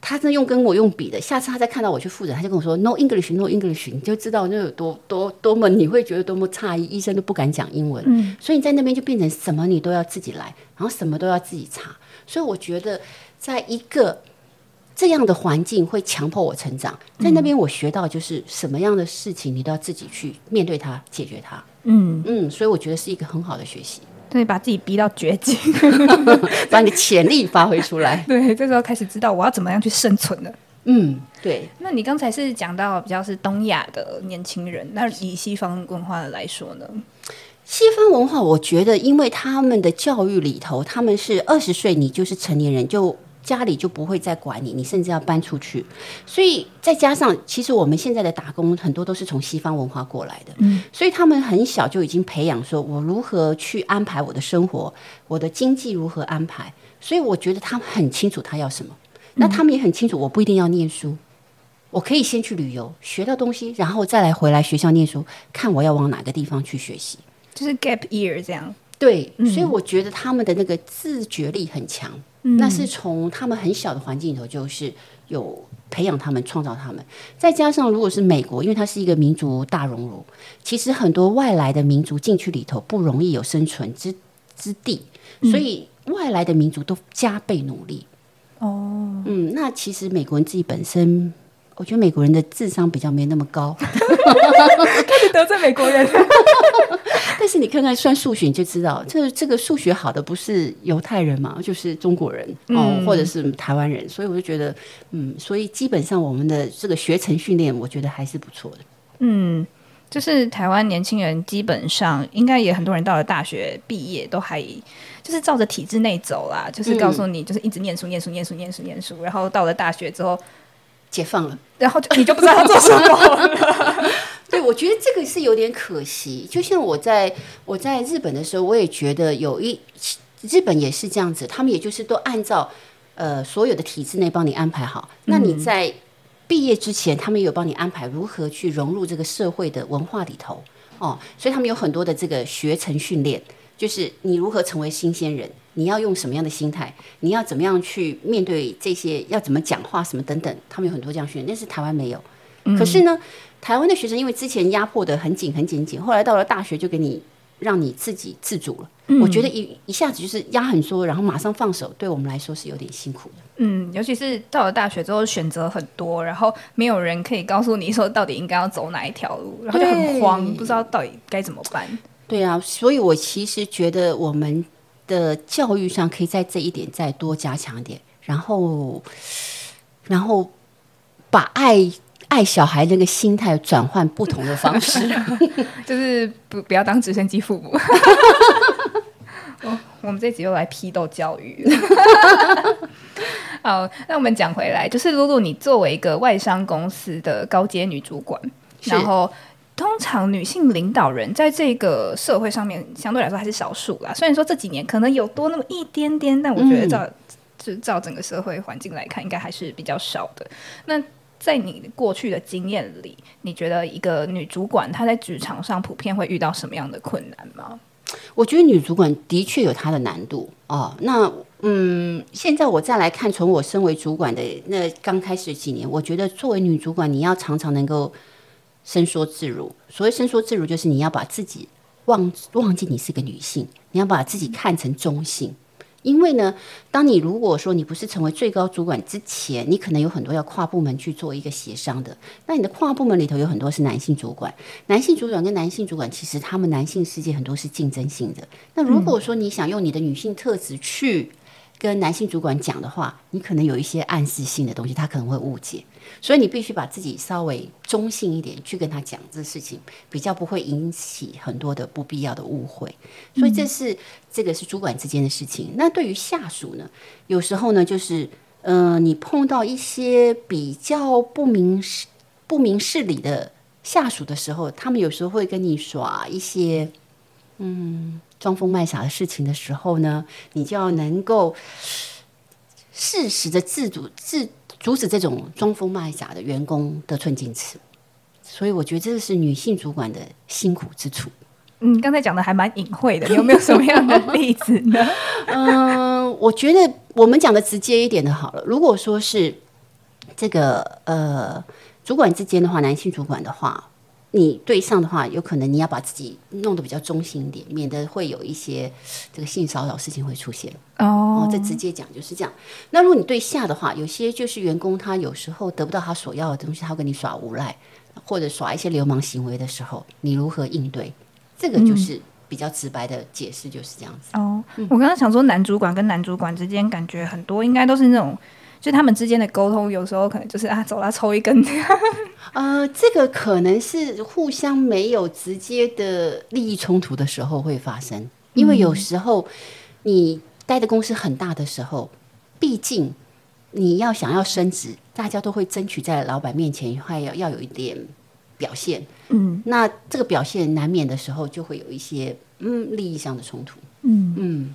他真用跟我用笔的，下次他再看到我去复诊，他就跟我说 “No English, No English”，你就知道那有多多多么，你会觉得多么诧异。医生都不敢讲英文，嗯，所以你在那边就变成什么你都要自己来，然后什么都要自己查。所以我觉得，在一个这样的环境会强迫我成长。在那边我学到就是什么样的事情你都要自己去面对它、解决它。嗯嗯，所以我觉得是一个很好的学习。对，把自己逼到绝境，把你潜力发挥出来。对，这时候开始知道我要怎么样去生存了。嗯，对。那你刚才是讲到比较是东亚的年轻人，那以西方文化的来说呢？西方文化，我觉得因为他们的教育里头，他们是二十岁你就是成年人就。家里就不会再管你，你甚至要搬出去。所以再加上，其实我们现在的打工很多都是从西方文化过来的，嗯，所以他们很小就已经培养说，我如何去安排我的生活，我的经济如何安排。所以我觉得他们很清楚他要什么。那他们也很清楚，我不一定要念书，我可以先去旅游，学到东西，然后再来回来学校念书，看我要往哪个地方去学习，就是 gap year 这样。对，所以我觉得他们的那个自觉力很强。那是从他们很小的环境里头，就是有培养他们、创造他们。再加上，如果是美国，因为它是一个民族大熔炉，其实很多外来的民族进去里头不容易有生存之之地，所以外来的民族都加倍努力。哦，嗯，那其实美国人自己本身。我觉得美国人的智商比较没那么高，开始得罪美国人。但是你看看算数学，你就知道，这这个数学好的不是犹太人嘛，就是中国人哦，或者是台湾人。所以我就觉得，嗯，所以基本上我们的这个学程训练，我觉得还是不错的。嗯，就是台湾年轻人基本上应该也很多人到了大学毕业都还就是照着体制内走啦，就是告诉你就是一直念书、念书、念书、念书、念书，然后到了大学之后。解放了，然后就你就不知道要做什么。对，我觉得这个是有点可惜。就像我在我在日本的时候，我也觉得有一日本也是这样子，他们也就是都按照呃所有的体制内帮你安排好。那你在毕业之前，他们有帮你安排如何去融入这个社会的文化里头哦，所以他们有很多的这个学成训练，就是你如何成为新鲜人。你要用什么样的心态？你要怎么样去面对这些？要怎么讲话？什么等等？他们有很多这样训练，但是台湾没有。可是呢，台湾的学生因为之前压迫的很紧、很紧、紧，后来到了大学就给你让你自己自主了。我觉得一一下子就是压很多，然后马上放手，对我们来说是有点辛苦的。嗯，尤其是到了大学之后，选择很多，然后没有人可以告诉你说到底应该要走哪一条路，然后就很慌，不知道到底该怎么办。对啊，所以我其实觉得我们。的教育上可以在这一点再多加强一点，然后，然后把爱爱小孩那个心态转换不同的方式，就是不不要当直升机父母。我们这集又来批斗教育。好，那我们讲回来，就是露露，你作为一个外商公司的高阶女主管，然后。通常女性领导人在这个社会上面相对来说还是少数啦。虽然说这几年可能有多那么一点点，但我觉得照就照整个社会环境来看，应该还是比较少的。那在你过去的经验里，你觉得一个女主管她在职场上普遍会遇到什么样的困难吗？我觉得女主管的确有她的难度哦。那嗯，现在我再来看，从我身为主管的那刚开始几年，我觉得作为女主管，你要常常能够伸缩自如。所谓伸缩自如，就是你要把自己忘忘记你是个女性，你要把自己看成中性。因为呢，当你如果说你不是成为最高主管之前，你可能有很多要跨部门去做一个协商的。那你的跨部门里头有很多是男性主管，男性主管跟男性主管，其实他们男性世界很多是竞争性的。那如果说你想用你的女性特质去跟男性主管讲的话，你可能有一些暗示性的东西，他可能会误解。所以你必须把自己稍微中性一点去跟他讲这事情，比较不会引起很多的不必要的误会。所以这是这个是主管之间的事情。那对于下属呢，有时候呢，就是嗯，你碰到一些比较不明事不明事理的下属的时候，他们有时候会跟你耍一些嗯装疯卖傻的事情的时候呢，你就要能够适时的自主自。阻止这种装疯卖傻的员工得寸进尺，所以我觉得这是女性主管的辛苦之处。嗯，刚才讲的还蛮隐晦的，有没有什么样的 例子呢？嗯，我觉得我们讲的直接一点的好了。如果说是这个呃主管之间的话，男性主管的话。你对上的话，有可能你要把自己弄得比较中性一点，免得会有一些这个性骚扰事情会出现。哦，这直接讲就是这样。那如果你对下的话，有些就是员工他有时候得不到他所要的东西，他跟你耍无赖，或者耍一些流氓行为的时候，你如何应对？这个就是比较直白的解释，就是这样子。哦，我刚刚想说，男主管跟男主管之间，感觉很多应该都是那种。就他们之间的沟通，有时候可能就是啊，走啦，抽一根。呃，这个可能是互相没有直接的利益冲突的时候会发生，因为有时候你待的公司很大的时候，毕竟你要想要升职，大家都会争取在老板面前还要要有一点表现。嗯，那这个表现难免的时候，就会有一些嗯利益上的冲突。嗯嗯。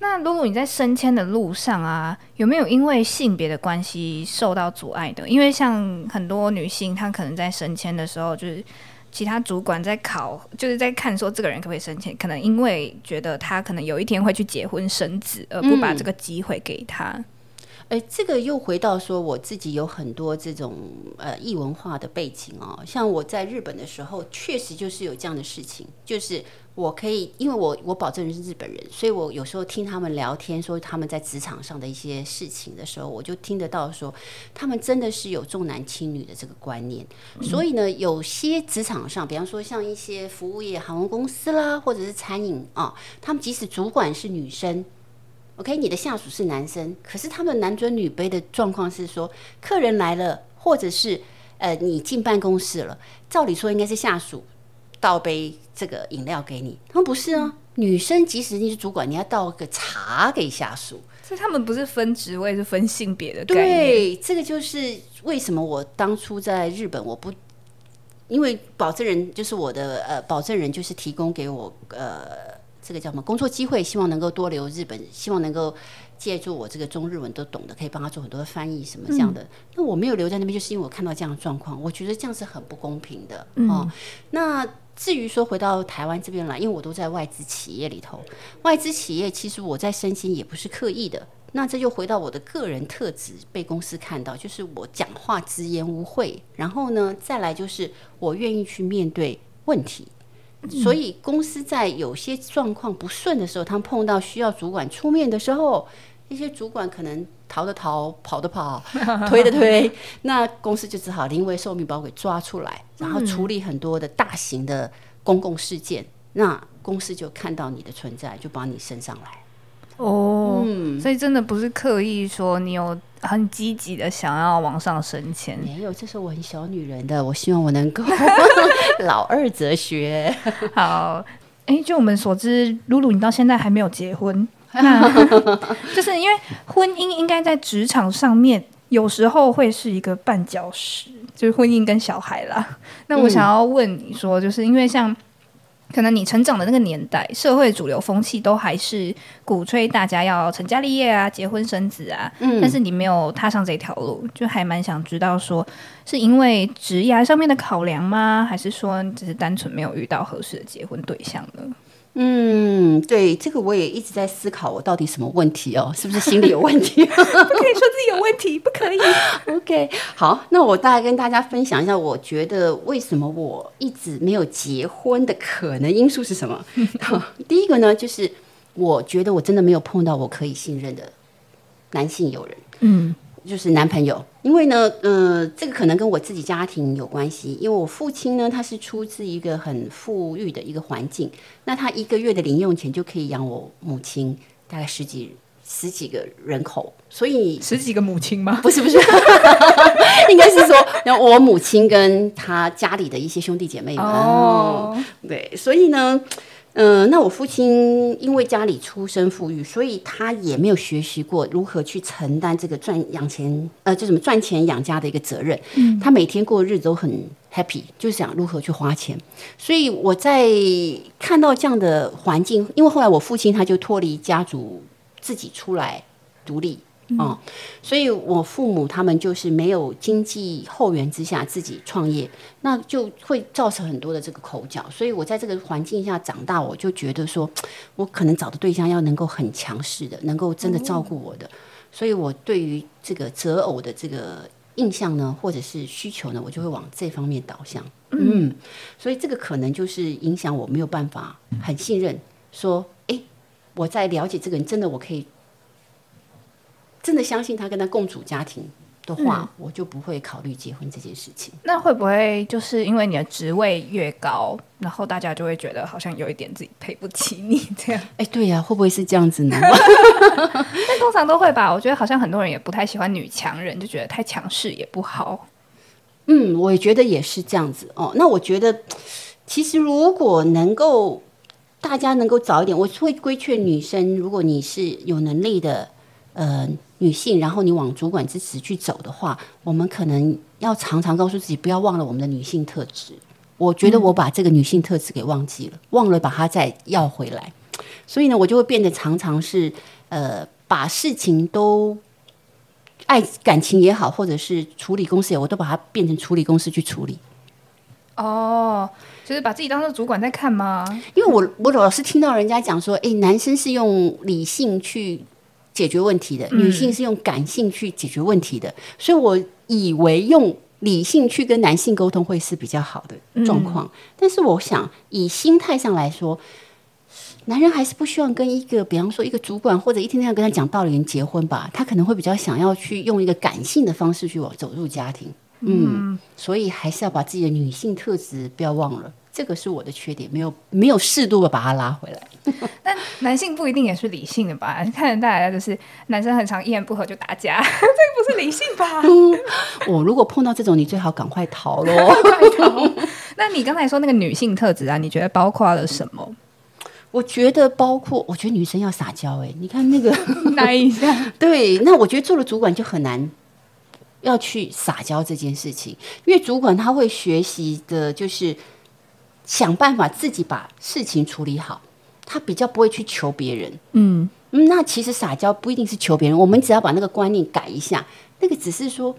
那露露，你在升迁的路上啊，有没有因为性别的关系受到阻碍的？因为像很多女性，她可能在升迁的时候，就是其他主管在考，就是在看说这个人可不可以升迁，可能因为觉得他可能有一天会去结婚生子，而不把这个机会给他。哎，这个又回到说，我自己有很多这种呃异文化的背景哦，像我在日本的时候，确实就是有这样的事情，就是。我可以，因为我我保证是日本人，所以我有时候听他们聊天，说他们在职场上的一些事情的时候，我就听得到说，他们真的是有重男轻女的这个观念。所以呢，有些职场上，比方说像一些服务业、航空公司啦，或者是餐饮啊，他们即使主管是女生，OK，你的下属是男生，可是他们男尊女卑的状况是说，客人来了，或者是呃你进办公室了，照理说应该是下属。倒杯这个饮料给你，他们不是啊。女生即使你是主管，你要倒个茶给下属。所以他们不是分职位，是分性别的对，这个就是为什么我当初在日本，我不因为保证人就是我的呃，保证人就是提供给我呃，这个叫什么工作机会，希望能够多留日本，希望能够借助我这个中日文都懂的，可以帮他做很多的翻译什么这样的。那我没有留在那边，就是因为我看到这样的状况，我觉得这样是很不公平的哦。那至于说回到台湾这边来，因为我都在外资企业里头，外资企业其实我在身心也不是刻意的。那这就回到我的个人特质被公司看到，就是我讲话直言无讳，然后呢，再来就是我愿意去面对问题。所以公司在有些状况不顺的时候，他们碰到需要主管出面的时候，那些主管可能逃的逃，跑的跑，推的推，那公司就只好临危受命把我给抓出来。然后处理很多的大型的公共事件，那公司就看到你的存在，就把你升上来。哦，所以真的不是刻意说你有很积极的想要往上升迁，没有，这是我很小女人的，我希望我能够 老二哲学。好，哎，就我们所知，露露你到现在还没有结婚，就是因为婚姻应该在职场上面。有时候会是一个绊脚石，就是婚姻跟小孩啦。那我想要问你说，就是因为像。可能你成长的那个年代，社会主流风气都还是鼓吹大家要成家立业啊、结婚生子啊，嗯，但是你没有踏上这条路，就还蛮想知道，说是因为职业上面的考量吗？还是说只是单纯没有遇到合适的结婚对象呢？嗯，对，这个我也一直在思考，我到底什么问题哦？是不是心理有问题？不可以说自己有问题，不可以。OK，好，那我大概跟大家分享一下，我觉得为什么我一直没有结婚的可能因素是什么？第一个呢，就是我觉得我真的没有碰到我可以信任的男性友人。嗯。就是男朋友，因为呢，呃，这个可能跟我自己家庭有关系。因为我父亲呢，他是出自一个很富裕的一个环境，那他一个月的零用钱就可以养我母亲大概十几十几个人口，所以十几个母亲吗？不 是不是，应该是说，然后我母亲跟他家里的一些兄弟姐妹们。哦，对，所以呢。嗯，那我父亲因为家里出身富裕，所以他也没有学习过如何去承担这个赚养钱，呃，就什么赚钱养家的一个责任。嗯，他每天过的日子都很 happy，就是想如何去花钱。所以我在看到这样的环境，因为后来我父亲他就脱离家族，自己出来独立。哦，所以我父母他们就是没有经济后援之下自己创业，那就会造成很多的这个口角。所以我在这个环境下长大，我就觉得说，我可能找的对象要能够很强势的，能够真的照顾我的。所以我对于这个择偶的这个印象呢，或者是需求呢，我就会往这方面导向。嗯，所以这个可能就是影响我没有办法很信任，说，哎，我在了解这个人，真的我可以。真的相信他跟他共处家庭的话，我就不会考虑结婚这件事情。那会不会就是因为你的职位越高，然后大家就会觉得好像有一点自己配不起你这样？哎，对呀，会不会是这样子呢？但通常都会吧。我觉得好像很多人也不太喜欢女强人，就觉得太强势也不好。嗯，我也觉得也是这样子哦。那我觉得，其实如果能够大家能够早一点，我会规劝女生，如果你是有能力的，呃。女性，然后你往主管之职去走的话，我们可能要常常告诉自己，不要忘了我们的女性特质。我觉得我把这个女性特质给忘记了，忘了把它再要回来，所以呢，我就会变得常常是呃，把事情都爱感情也好，或者是处理公司也，我都把它变成处理公司去处理。哦，就是把自己当做主管在看吗？因为我我老是听到人家讲说，哎，男生是用理性去。解决问题的女性是用感性去解决问题的，所以我以为用理性去跟男性沟通会是比较好的状况。但是我想以心态上来说，男人还是不希望跟一个，比方说一个主管或者一天天要跟他讲道理人结婚吧，他可能会比较想要去用一个感性的方式去走入家庭。嗯，所以还是要把自己的女性特质不要忘了。这个是我的缺点，没有没有适度的把它拉回来。但男性不一定也是理性的吧？看得大家就是男生很常一言不合就打架，这个不是理性吧？我如果碰到这种，你最好赶快逃喽。那你刚才说那个女性特质啊，你觉得包括了什么？我觉得包括，我觉得女生要撒娇。哎，你看那个哪一下？对，那我觉得做了主管就很难要去撒娇这件事情，因为主管他会学习的就是。想办法自己把事情处理好，他比较不会去求别人。嗯，那其实撒娇不一定是求别人，我们只要把那个观念改一下，那个只是说，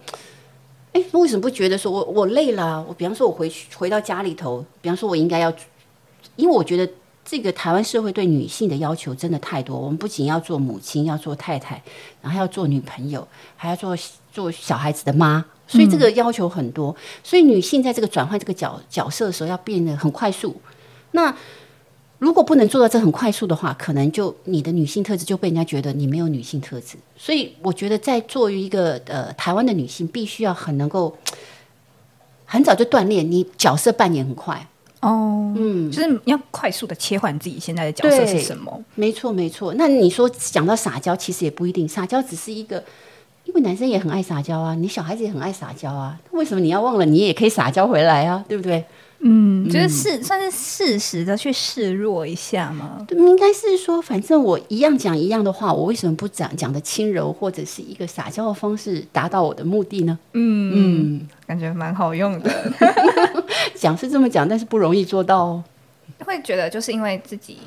哎，为什么不觉得说我我累了？我比方说，我回去回到家里头，比方说，我应该要，因为我觉得这个台湾社会对女性的要求真的太多。我们不仅要做母亲，要做太太，然后要做女朋友，还要做做小孩子的妈。所以这个要求很多，所以女性在这个转换这个角角色的时候要变得很快速。那如果不能做到这很快速的话，可能就你的女性特质就被人家觉得你没有女性特质。所以我觉得，在作为一个呃台湾的女性，必须要很能够 很早就锻炼你角色扮演很快哦，嗯，就是要快速的切换自己现在的角色是什么？没错，没错。那你说讲到撒娇，其实也不一定，撒娇只是一个。因为男生也很爱撒娇啊，你小孩子也很爱撒娇啊，为什么你要忘了你也可以撒娇回来啊？对不对？嗯，就是试算是适时的去示弱一下吗？应该是说，反正我一样讲一样的话，我为什么不讲讲的轻柔或者是一个撒娇的方式达到我的目的呢？嗯嗯，感觉蛮好用的。讲是这么讲，但是不容易做到哦。会觉得就是因为自己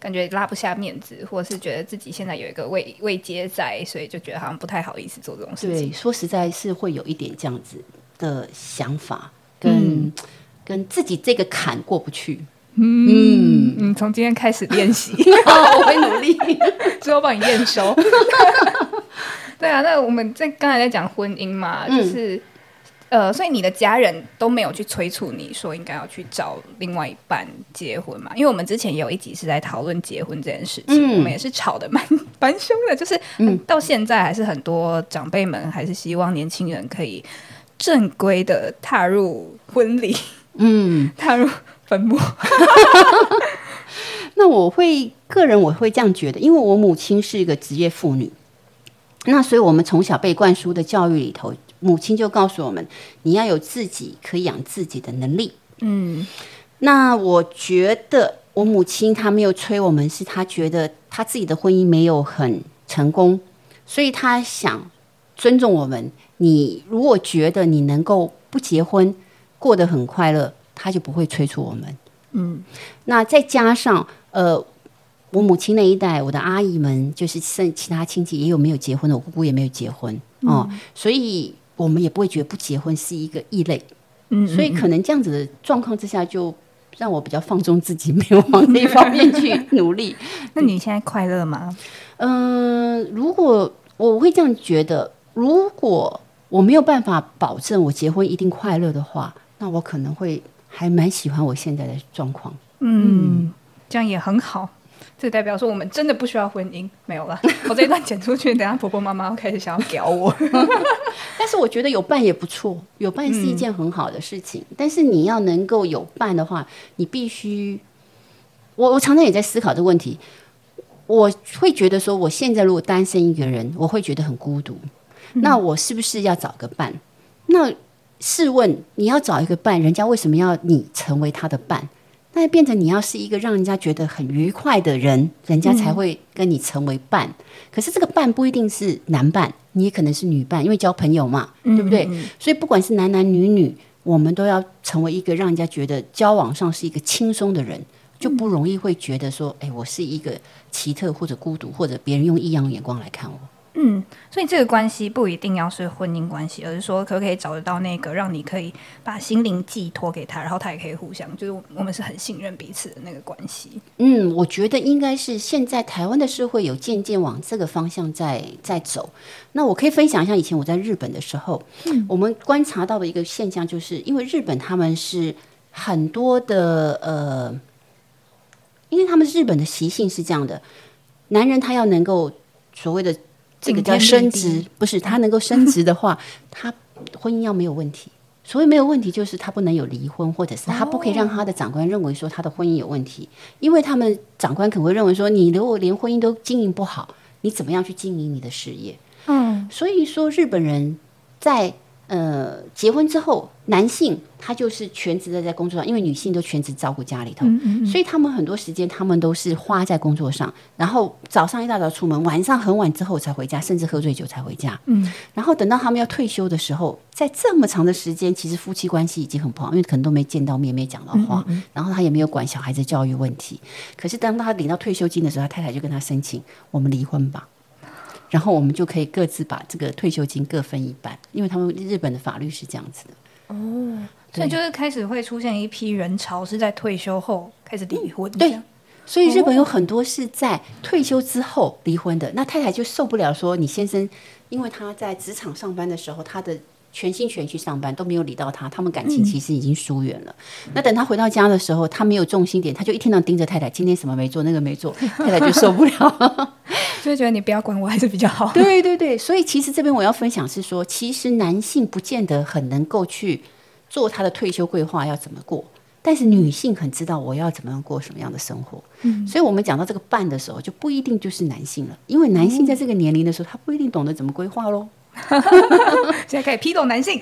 感觉拉不下面子，或者是觉得自己现在有一个未未接在，所以就觉得好像不太好意思做这种事情。对，说实在是会有一点这样子的想法，跟跟自己这个坎过不去。嗯嗯，从今天开始练习，我会努力，之后帮你验收。对啊，那我们在刚才在讲婚姻嘛，就是。呃，所以你的家人都没有去催促你说应该要去找另外一半结婚嘛？因为我们之前也有一集是在讨论结婚这件事情，我们也是吵得蛮 蛮凶的，就是嗯到现在还是很多长辈们还是希望年轻人可以正规的踏入婚礼，嗯，踏入坟墓。那我会个人我会这样觉得，因为我母亲是一个职业妇女，那所以我们从小被灌输的教育里头。母亲就告诉我们，你要有自己可以养自己的能力。嗯，那我觉得我母亲她没有催我们，是她觉得她自己的婚姻没有很成功，所以她想尊重我们。你如果觉得你能够不结婚过得很快乐，她就不会催促我们。嗯，那再加上呃，我母亲那一代，我的阿姨们就是剩其他亲戚也有没有结婚的，我姑姑也没有结婚哦，所以。我们也不会觉得不结婚是一个异类，嗯，所以可能这样子的状况之下，就让我比较放纵自己，没有往那方面去努力。那你现在快乐吗？嗯，如果我会这样觉得，如果我没有办法保证我结婚一定快乐的话，那我可能会还蛮喜欢我现在的状况。嗯，这样也很好。这代表说我们真的不需要婚姻，没有了。我这一段剪出去，等下婆婆妈妈开始想要屌我。但是我觉得有伴也不错，有伴是一件很好的事情。但是你要能够有伴的话，你必须……我我常常也在思考这个问题。我会觉得说，我现在如果单身一个人，我会觉得很孤独。那我是不是要找个伴？那试问，你要找一个伴，人家为什么要你成为他的伴？那变成你要是一个让人家觉得很愉快的人，人家才会跟你成为伴。可是这个伴不一定是男伴，你也可能是女伴，因为交朋友嘛，对不对？所以不管是男男女女，我们都要成为一个让人家觉得交往上是一个轻松的人，就不容易会觉得说，哎，我是一个奇特或者孤独，或者别人用异样的眼光来看我。嗯，所以这个关系不一定要是婚姻关系，而是说可不可以找得到那个让你可以把心灵寄托给他，然后他也可以互相，就是我们是很信任彼此的那个关系。嗯，我觉得应该是现在台湾的社会有渐渐往这个方向在在走。那我可以分享一下，以前我在日本的时候，我们观察到的一个现象，就是因为日本他们是很多的呃，因为他们日本的习性是这样的，男人他要能够所谓的。这个叫升职，不是他能够升 职的话，他婚姻要没有问题。所谓没有问题，就是他不能有离婚，或者是他不可以让他的长官认为说他的婚姻有问题，因为他们长官可能会认为说，你如果连婚姻都经营不好，你怎么样去经营你的事业？嗯，所以说日本人在。呃，结婚之后，男性他就是全职的在工作上，因为女性都全职照顾家里头，所以他们很多时间他们都是花在工作上，然后早上一大早出门，晚上很晚之后才回家，甚至喝醉酒才回家。嗯，然后等到他们要退休的时候，在这么长的时间，其实夫妻关系已经很不好，因为可能都没见到面，没讲到话，然后他也没有管小孩子教育问题。可是当他领到退休金的时候，他太太就跟他申请，我们离婚吧。然后我们就可以各自把这个退休金各分一半，因为他们日本的法律是这样子的。哦，所以就是开始会出现一批人潮是在退休后开始离婚。对，所以日本有很多是在退休之后离婚的。那太太就受不了，说你先生，因为他在职场上班的时候，他的。全心全意去上班都没有理到他，他们感情其实已经疏远了。那等他回到家的时候，他没有重心点，他就一天到晚盯着太太，今天什么没做，那个没做，太太就受不了，就觉得你不要管我还是比较好。对对对，所以其实这边我要分享是说，其实男性不见得很能够去做他的退休规划要怎么过，但是女性很知道我要怎么样过什么样的生活。嗯，所以我们讲到这个伴的时候，就不一定就是男性了，因为男性在这个年龄的时候，他不一定懂得怎么规划喽。现在可以批斗男性。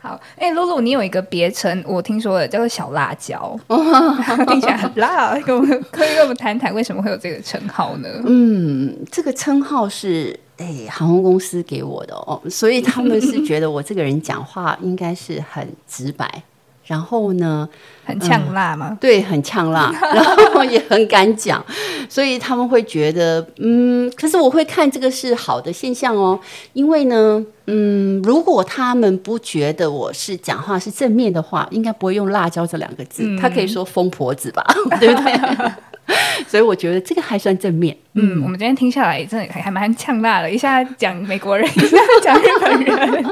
好，哎，露露，你有一个别称，我听说了叫做小辣椒，听起来很辣。跟我们可以跟我们谈谈为什么会有这个称号呢？嗯，这个称号是哎航空公司给我的哦，所以他们是觉得我这个人讲话应该是很直白。然后呢，很呛辣吗？对，很呛辣，然后也很敢讲，所以他们会觉得，嗯，可是我会看这个是好的现象哦，因为呢，嗯，如果他们不觉得我是讲话是正面的话，应该不会用辣椒这两个字，他可以说疯婆子吧，对不对？所以我觉得这个还算正面。嗯，我们今天听下来真的还还蛮呛辣的，一下讲美国人，一下讲日本人。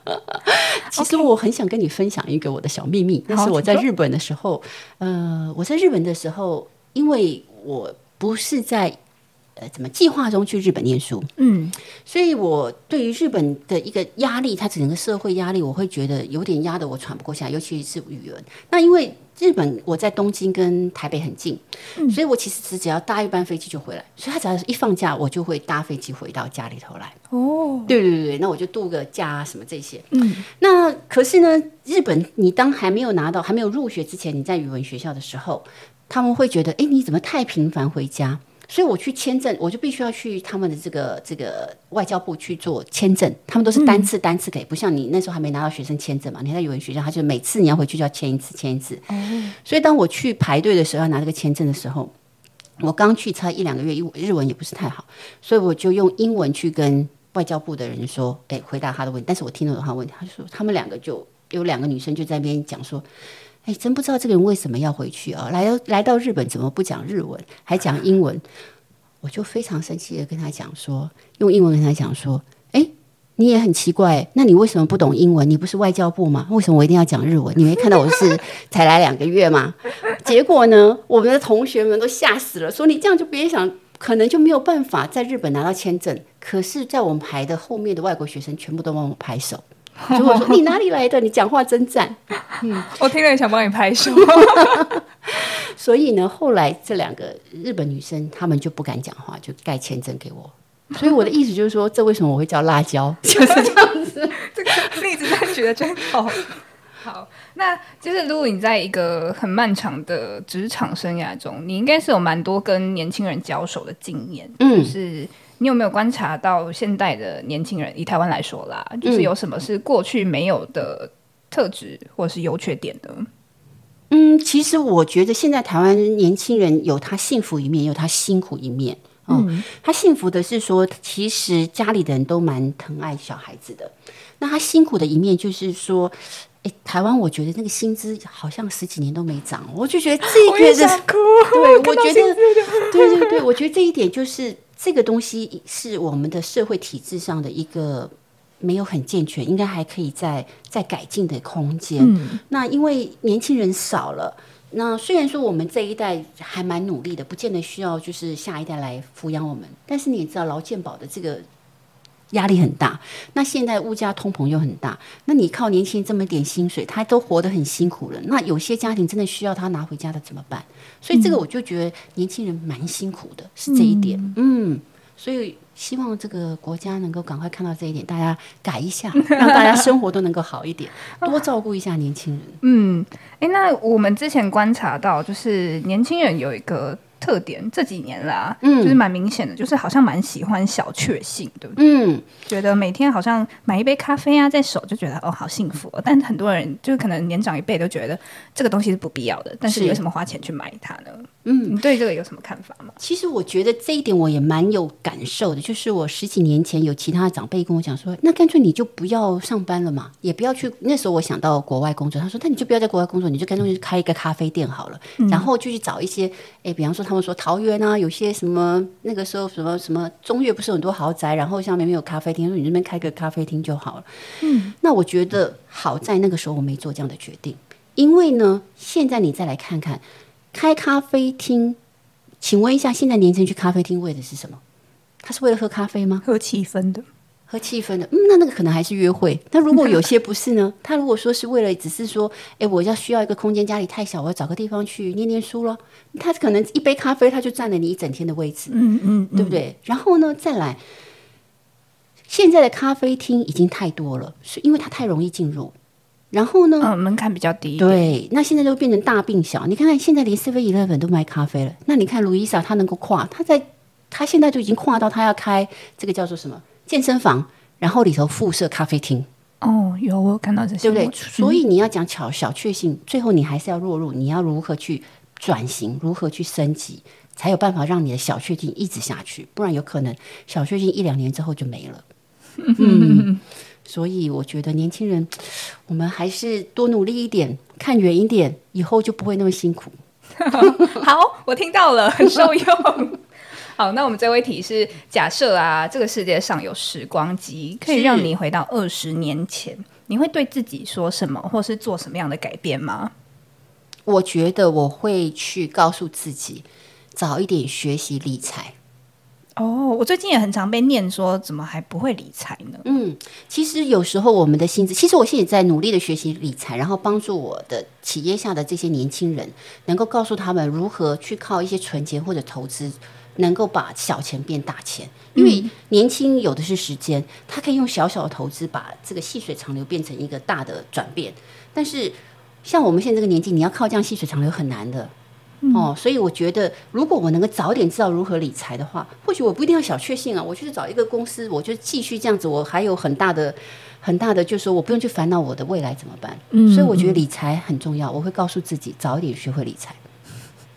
其实我很想跟你分享一个我的小秘密，那是我在日本的时候，呃，我在日本的时候，因为我不是在呃怎么计划中去日本念书，嗯，所以我对于日本的一个压力，它整个社会压力，我会觉得有点压得我喘不过气来，尤其是语文。那因为日本我在东京跟台北很近，所以我其实只只要搭一班飞机就回来。所以他只要一放假，我就会搭飞机回到家里头来。哦，对对对那我就度个假啊什么这些。嗯，那可是呢，日本你当还没有拿到还没有入学之前，你在语文学校的时候，他们会觉得，哎，你怎么太频繁回家？所以我去签证，我就必须要去他们的这个这个外交部去做签证。他们都是单次单次给，不像你那时候还没拿到学生签证嘛。你在语文学校，他就每次你要回去就要签一次，签一次。所以当我去排队的时候要拿这个签证的时候，我刚去才一两个月，日日文也不是太好，所以我就用英文去跟外交部的人说，哎，回答他的问题。但是我听懂他问题，他就说他们两个就有两个女生就在那边讲说。哎，真不知道这个人为什么要回去啊？来到来到日本，怎么不讲日文，还讲英文？我就非常生气的跟他讲说，用英文跟他讲说，哎，你也很奇怪，那你为什么不懂英文？你不是外交部吗？为什么我一定要讲日文？你没看到我是 才来两个月吗？结果呢，我们的同学们都吓死了，说你这样就别想，可能就没有办法在日本拿到签证。可是，在我们排的后面的外国学生全部都帮我拍手。如果说你哪里来的？你讲话真赞。嗯，我听了也想帮你拍手。所以呢，后来这两个日本女生，她们就不敢讲话，就盖签证给我。所以我的意思就是说，这为什么我会叫辣椒？就是这样子。这个例子真举的真好。好，那就是如果你在一个很漫长的职场生涯中，你应该是有蛮多跟年轻人交手的经验。嗯，是。你有没有观察到现代的年轻人？以台湾来说啦，就是有什么是过去没有的特质或者是优缺点呢？嗯，其实我觉得现在台湾年轻人有他幸福一面，有他辛苦一面。嗯，他幸福的是说，其实家里的人都蛮疼爱小孩子的。那他辛苦的一面就是说，哎，台湾我觉得那个薪资好像十几年都没涨，我就觉得这一 点是，对，我觉得，对对对，我觉得这一点就是。这个东西是我们的社会体制上的一个没有很健全，应该还可以再再改进的空间。那因为年轻人少了，那虽然说我们这一代还蛮努力的，不见得需要就是下一代来抚养我们，但是你也知道劳健保的这个。压力很大，那现在物价通膨又很大，那你靠年轻人这么点薪水，他都活得很辛苦了。那有些家庭真的需要他拿回家的怎么办？所以这个我就觉得年轻人蛮辛苦的，是这一点。嗯，所以希望这个国家能够赶快看到这一点，大家改一下，让大家生活都能够好一点，多照顾一下年轻人。嗯，哎，那我们之前观察到，就是年轻人有一个。特点这几年啦，嗯，就是蛮明显的，就是好像蛮喜欢小确幸，对不对？嗯，觉得每天好像买一杯咖啡啊，在手就觉得哦，好幸福。但很多人就是可能年长一辈都觉得这个东西是不必要的，但是为什么花钱去买它呢？嗯，你对这个有什么看法吗？其实我觉得这一点我也蛮有感受的，就是我十几年前有其他的长辈跟我讲说，那干脆你就不要上班了嘛，也不要去。那时候我想到国外工作，他说，那你就不要在国外工作，你就干脆去开一个咖啡店好了，然后就去找一些，哎，比方说。他们说桃园啊，有些什么那个时候什么什么中越不是很多豪宅，然后下面没有咖啡厅，说你这边开个咖啡厅就好了。嗯，那我觉得好在那个时候我没做这样的决定，因为呢，现在你再来看看开咖啡厅，请问一下，现在年轻人去咖啡厅为的是什么？他是为了喝咖啡吗？喝气氛的。喝气氛的，嗯，那那个可能还是约会。那如果有些不是呢？他如果说是为了只是说，哎，我要需要一个空间，家里太小，我要找个地方去念念书了。他可能一杯咖啡，他就占了你一整天的位置，嗯嗯，对不对？然后呢，再来，现在的咖啡厅已经太多了，是因为它太容易进入。然后呢，嗯，门槛比较低。对，那现在就变成大病小。你看看现在连 Seven Eleven 都卖咖啡了，那你看 Louisa 她能够跨，她在她现在就已经跨到她要开这个叫做什么健身房，然后里头附设咖啡厅。哦，有我看到这些，对不对？所以你要讲巧小确幸，最后你还是要落入你要如何去转型，如何去升级，才有办法让你的小确幸一直下去，不然有可能小确幸一两年之后就没了。嗯，所以我觉得年轻人，我们还是多努力一点，看远一点，以后就不会那么辛苦。好，我听到了，很受用。好，那我们最后一题是：假设啊，这个世界上有时光机，可以让你回到二十年前，你会对自己说什么，或是做什么样的改变吗？我觉得我会去告诉自己，早一点学习理财。哦，我最近也很常被念说，怎么还不会理财呢？嗯，其实有时候我们的薪资，其实我现在在努力的学习理财，然后帮助我的企业下的这些年轻人，能够告诉他们如何去靠一些存钱或者投资。能够把小钱变大钱，因为年轻有的是时间，他可以用小小的投资把这个细水长流变成一个大的转变。但是像我们现在这个年纪，你要靠这样细水长流很难的哦。所以我觉得，如果我能够早点知道如何理财的话，或许我不一定要小确幸啊，我就是找一个公司，我就继续这样子，我还有很大的很大的，就是说我不用去烦恼我的未来怎么办。所以我觉得理财很重要，我会告诉自己早一点学会理财。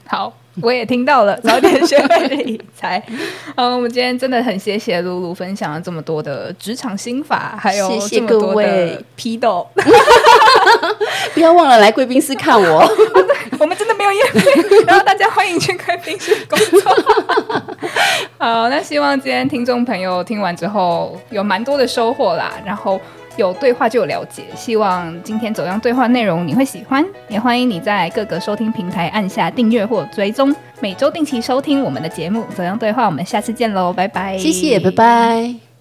好，我也听到了，早点学会理财。嗯，我们今天真的很谢谢露露分享了这么多的职场心法，还有谢谢各位批斗。不要忘了来贵宾室看我，我们真的没有业费，然后大家欢迎去贵宾室工作。好，那希望今天听众朋友听完之后有蛮多的收获啦，然后。有对话就有了解，希望今天走样对话内容你会喜欢，也欢迎你在各个收听平台按下订阅或追踪，每周定期收听我们的节目。走样对话，我们下次见喽，拜拜！谢谢，拜拜。